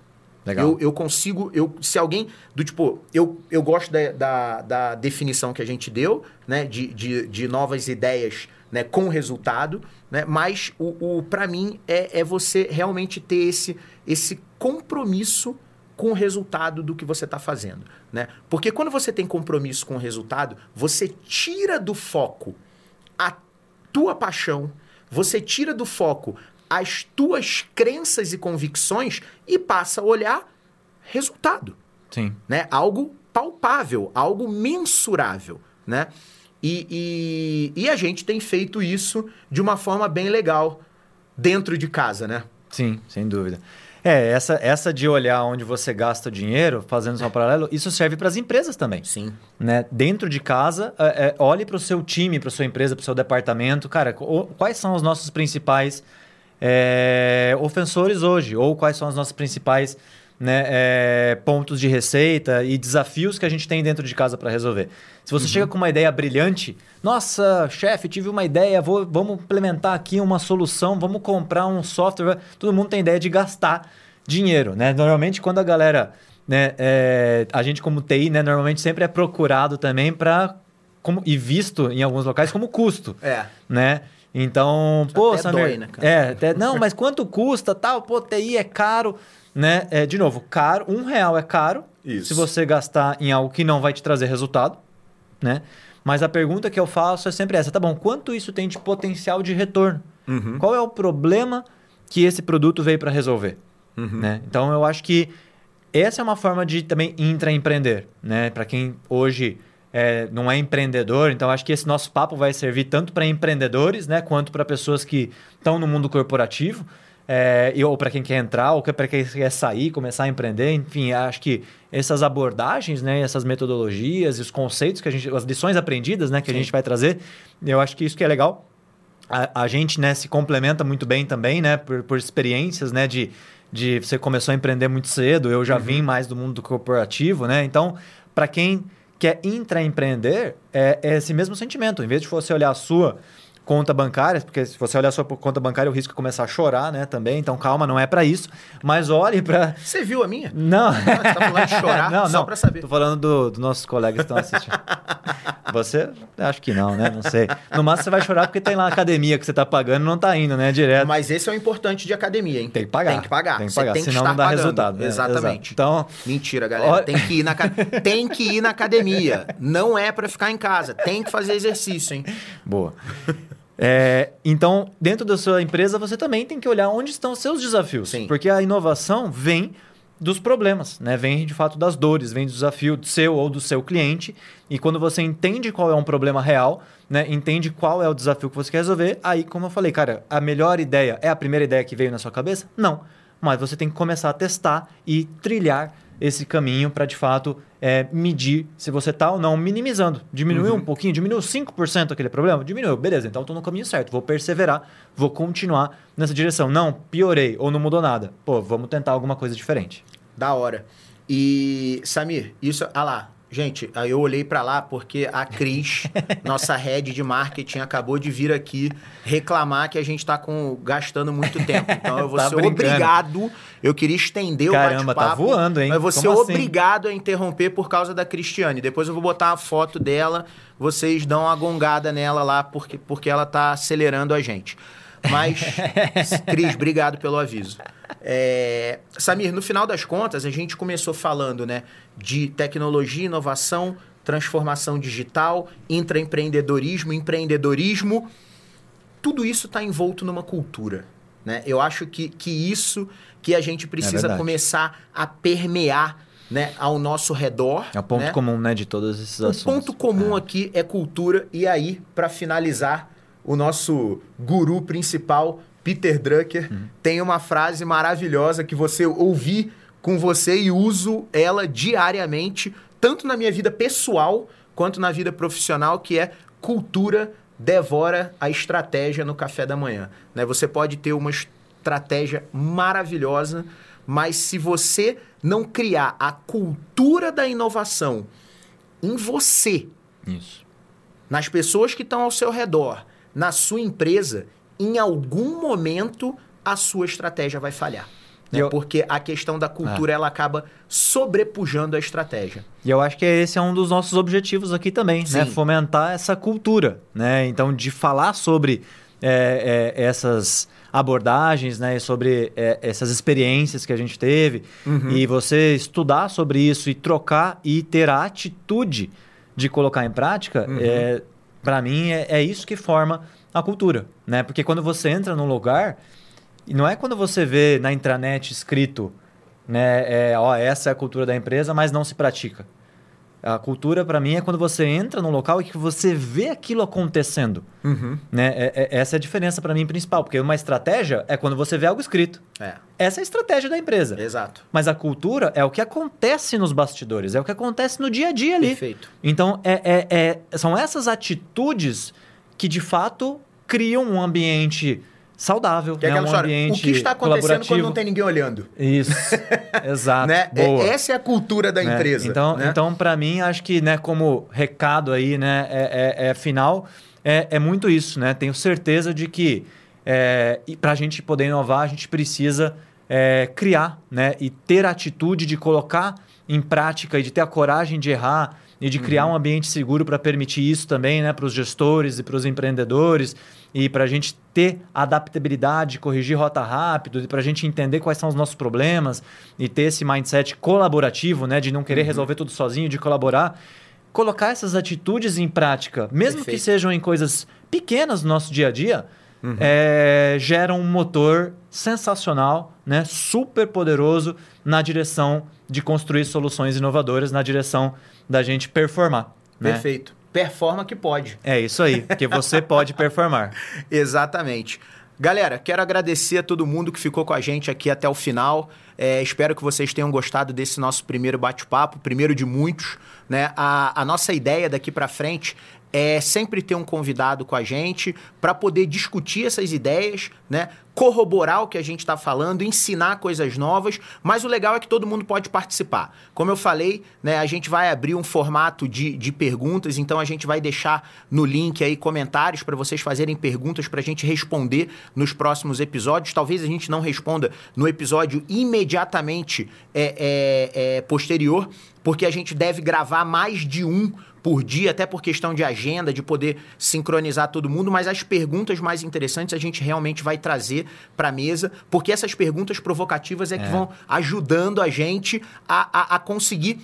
Legal. Eu, eu consigo, eu, se alguém, do tipo, eu, eu gosto da, da, da definição que a gente deu, né, de, de, de novas ideias, né, com resultado, né, mas o, o para mim é, é você realmente ter esse, esse compromisso com o resultado do que você está fazendo, né? Porque quando você tem compromisso com o resultado, você tira do foco a tua paixão, você tira do foco as tuas crenças e convicções e passa a olhar resultado. Sim. Né? Algo palpável, algo mensurável, né? E, e, e, a gente tem feito isso de uma forma bem legal dentro de casa, né? Sim, sem dúvida. É, essa, essa de olhar onde você gasta o dinheiro, fazendo só um paralelo, isso serve para as empresas também. Sim. Né? Dentro de casa, é, é, olhe para o seu time, para sua empresa, para o seu departamento. Cara, quais são os nossos principais é, ofensores hoje? Ou quais são as nossas principais né, é, pontos de receita e desafios que a gente tem dentro de casa para resolver. Se você uhum. chega com uma ideia brilhante, nossa, chefe, tive uma ideia, vou, vamos implementar aqui uma solução, vamos comprar um software. Todo mundo tem ideia de gastar dinheiro, né? Normalmente quando a galera, né, é, a gente como TI, né, normalmente sempre é procurado também para como e visto em alguns locais como custo, é. né? Então, pô, até Samir, dói, né, cara? é, até, não, mas quanto custa, tal, pô, TI é caro né? É, de novo, caro, um real é caro Isso. se você gastar em algo que não vai te trazer resultado, né? Mas a pergunta que eu faço é sempre essa, tá bom, quanto isso tem de potencial de retorno? Uhum. Qual é o problema que esse produto veio para resolver? Uhum. Né? Então eu acho que essa é uma forma de também intraempreender, né? Para quem hoje é, não é empreendedor, então acho que esse nosso papo vai servir tanto para empreendedores, né, quanto para pessoas que estão no mundo corporativo é, ou para quem quer entrar, ou para quem quer sair, começar a empreender, enfim, acho que essas abordagens, né, essas metodologias os conceitos que a gente, as lições aprendidas, né, que Sim. a gente vai trazer, eu acho que isso que é legal. A, a gente, né, se complementa muito bem também, né, por, por experiências, né, de, de você começou a empreender muito cedo, eu já uhum. vim mais do mundo do corporativo, né, então, para quem quer intraempreender, é, é esse mesmo sentimento. Em vez de você olhar a sua conta bancária, porque se você olhar a sua conta bancária, o risco é começar a chorar, né, também. Então, calma, não é para isso. Mas olhe para... Você viu a minha? Não. Ah, você tá falando de chorar não, só não. para saber. Tô falando dos do nossos colegas que estão assistindo. você, acho que não, né? Não sei. No máximo, você vai chorar porque tem lá academia que você tá pagando e não tá indo, né, direto. Mas esse é o importante de academia, hein? Tem que pagar. Tem que pagar. Tem que pagar, tem que senão não dá pagando. resultado. Né? Exatamente. Então... Mentira, galera. Olha... Tem, que ir na, tem que ir na academia. Não é para ficar em casa. Tem que fazer exercício, hein? Boa. É, então, dentro da sua empresa, você também tem que olhar onde estão os seus desafios. Sim. Porque a inovação vem dos problemas, né? Vem de fato das dores, vem do desafio do seu ou do seu cliente. E quando você entende qual é um problema real, né? Entende qual é o desafio que você quer resolver, aí, como eu falei, cara, a melhor ideia é a primeira ideia que veio na sua cabeça? Não. Mas você tem que começar a testar e trilhar esse caminho para de fato é, medir se você está ou não minimizando. Diminuiu uhum. um pouquinho, diminuiu 5% aquele problema? Diminuiu, beleza, então estou no caminho certo, vou perseverar, vou continuar nessa direção. Não, piorei ou não mudou nada. Pô, vamos tentar alguma coisa diferente. Da hora. E, Samir, isso. Ah lá, Gente, aí eu olhei para lá porque a Cris, nossa head de marketing, acabou de vir aqui reclamar que a gente está gastando muito tempo. Então eu vou tá ser brincando. obrigado. Eu queria estender Caramba, o bate-papo. tá voando, hein? Mas eu vou ser assim? obrigado a interromper por causa da Cristiane. Depois eu vou botar a foto dela, vocês dão uma gongada nela lá porque, porque ela tá acelerando a gente. Mas, Cris, obrigado pelo aviso. É, Samir, no final das contas, a gente começou falando né, de tecnologia, inovação, transformação digital, intraempreendedorismo, empreendedorismo. Tudo isso está envolto numa cultura. Né? Eu acho que, que isso que a gente precisa É começar a permear né, ao nosso redor. É o ponto né? comum né, de todos esses O assuntos. ponto comum É. aqui é cultura. E aí, para finalizar, o nosso guru principal, Peter Drucker, tem uma frase maravilhosa que você ouvi com você e uso ela diariamente, tanto na minha vida pessoal quanto na vida profissional, que é cultura devora a estratégia no café da manhã. Né? Você pode ter uma estratégia maravilhosa, mas se você não criar a cultura da inovação em você, Isso. nas pessoas que estão ao seu redor, na sua empresa, em algum momento a sua estratégia vai falhar. Né? eu- Porque a questão da cultura ela acaba sobrepujando a estratégia. E eu acho que esse é um dos nossos objetivos aqui também, né? Sim. Fomentar essa cultura, né? Então, de falar sobre é, é, essas abordagens, né? Sobre é, essas experiências que a gente teve e você estudar sobre isso e trocar e ter a atitude de colocar em prática, é, para mim, é, é isso que forma a cultura, né? Porque quando você entra num lugar, e não é quando você vê na intranet escrito, né, é, ó, essa é a cultura da empresa, mas não se pratica. A cultura, para mim, é quando você entra num local e que você vê aquilo acontecendo. Uhum. Né? É, é, essa é a diferença para mim principal. Porque uma estratégia é quando você vê algo escrito. É, Essa é a estratégia da empresa. exato. Mas a cultura é o que acontece nos bastidores, é o que acontece no dia a dia ali. Perfeito. Então, é, é- é- são essas atitudes que, de fato, criam um ambiente saudável, Que é né? aquela um ambiente O que está acontecendo quando não tem ninguém olhando? Isso, exato. né? É- Boa. essa é a cultura da né? empresa. Então, né? então para mim, acho que, né, como recado aí, né, é, é- é final, é, é muito isso, né? Tenho certeza de que é, para a gente poder inovar, a gente precisa é, criar, né, e ter a atitude de colocar em prática e de ter a coragem de errar e de criar Uhum. um ambiente seguro para permitir isso também, né, para os gestores e para os empreendedores e para a gente ter adaptabilidade, corrigir rota rápido, e para a gente entender quais são os nossos problemas e ter esse mindset colaborativo, né, de não Uhum. querer resolver tudo sozinho, de colaborar, colocar essas atitudes em prática, mesmo que Perfeito. sejam em coisas pequenas no nosso dia a dia, Uhum. é, gera um motor sensacional, né, super poderoso na direção de construir soluções inovadoras, na direção da gente performar. né? Performa que pode. É isso aí, porque você pode performar. Exatamente. Galera, quero agradecer a todo mundo que ficou com a gente aqui até o final. É, espero que vocês tenham gostado desse nosso primeiro bate-papo, primeiro de muitos. Né? A, a nossa ideia daqui para frente é sempre ter um convidado com a gente para poder discutir essas ideias, né? corroborar o que a gente está falando, ensinar coisas novas, mas o legal é que todo mundo pode participar. Como eu falei, né, a gente vai abrir um formato de, de perguntas, então a gente vai deixar no link aí comentários para vocês fazerem perguntas para a gente responder nos próximos episódios. Talvez a gente não responda no episódio imediatamente é, é, é, posterior, porque a gente deve gravar mais de um por dia, até por questão de agenda, de poder sincronizar todo mundo, mas as perguntas mais interessantes a gente realmente vai trazer para a mesa, porque essas perguntas provocativas é, que É. vão ajudando a gente a, a, a conseguir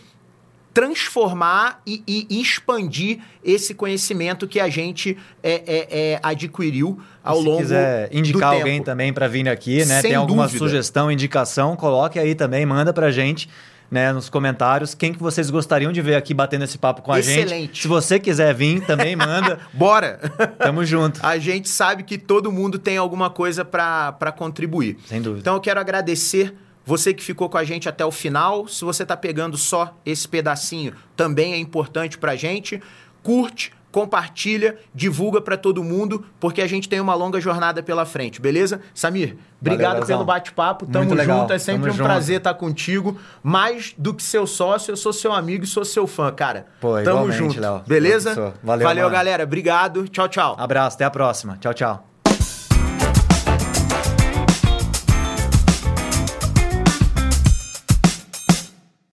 transformar e, e- expandir esse conhecimento que a gente é, é, é, adquiriu ao Se longo quiser indicar alguém tempo. também para vir aqui, né? Sem Tem alguma dúvida. sugestão, indicação, coloque aí também, manda pra gente. Né, nos comentários, quem que vocês gostariam de ver aqui batendo esse papo com a gente. Excelente. Se você quiser vir, também manda. Bora! Tamo junto. a gente sabe que todo mundo tem alguma coisa para contribuir. Sem dúvida. Então eu quero agradecer você que ficou com a gente até o final. Se você está pegando só esse pedacinho, também é importante para a gente. Curte, compartilha, divulga para todo mundo, porque a gente tem uma longa jornada pela frente, beleza? Samir, obrigado Leozão. pelo bate-papo. Tamo Muito legal. junto, é sempre Tamo um junto. prazer estar contigo. Mais do que seu sócio, eu sou seu amigo e sou seu fã, cara. Pô, Tamo junto. Léo. Beleza? Valeu, mano. galera. Obrigado. Tchau, tchau. Abraço, até a próxima. Tchau, tchau.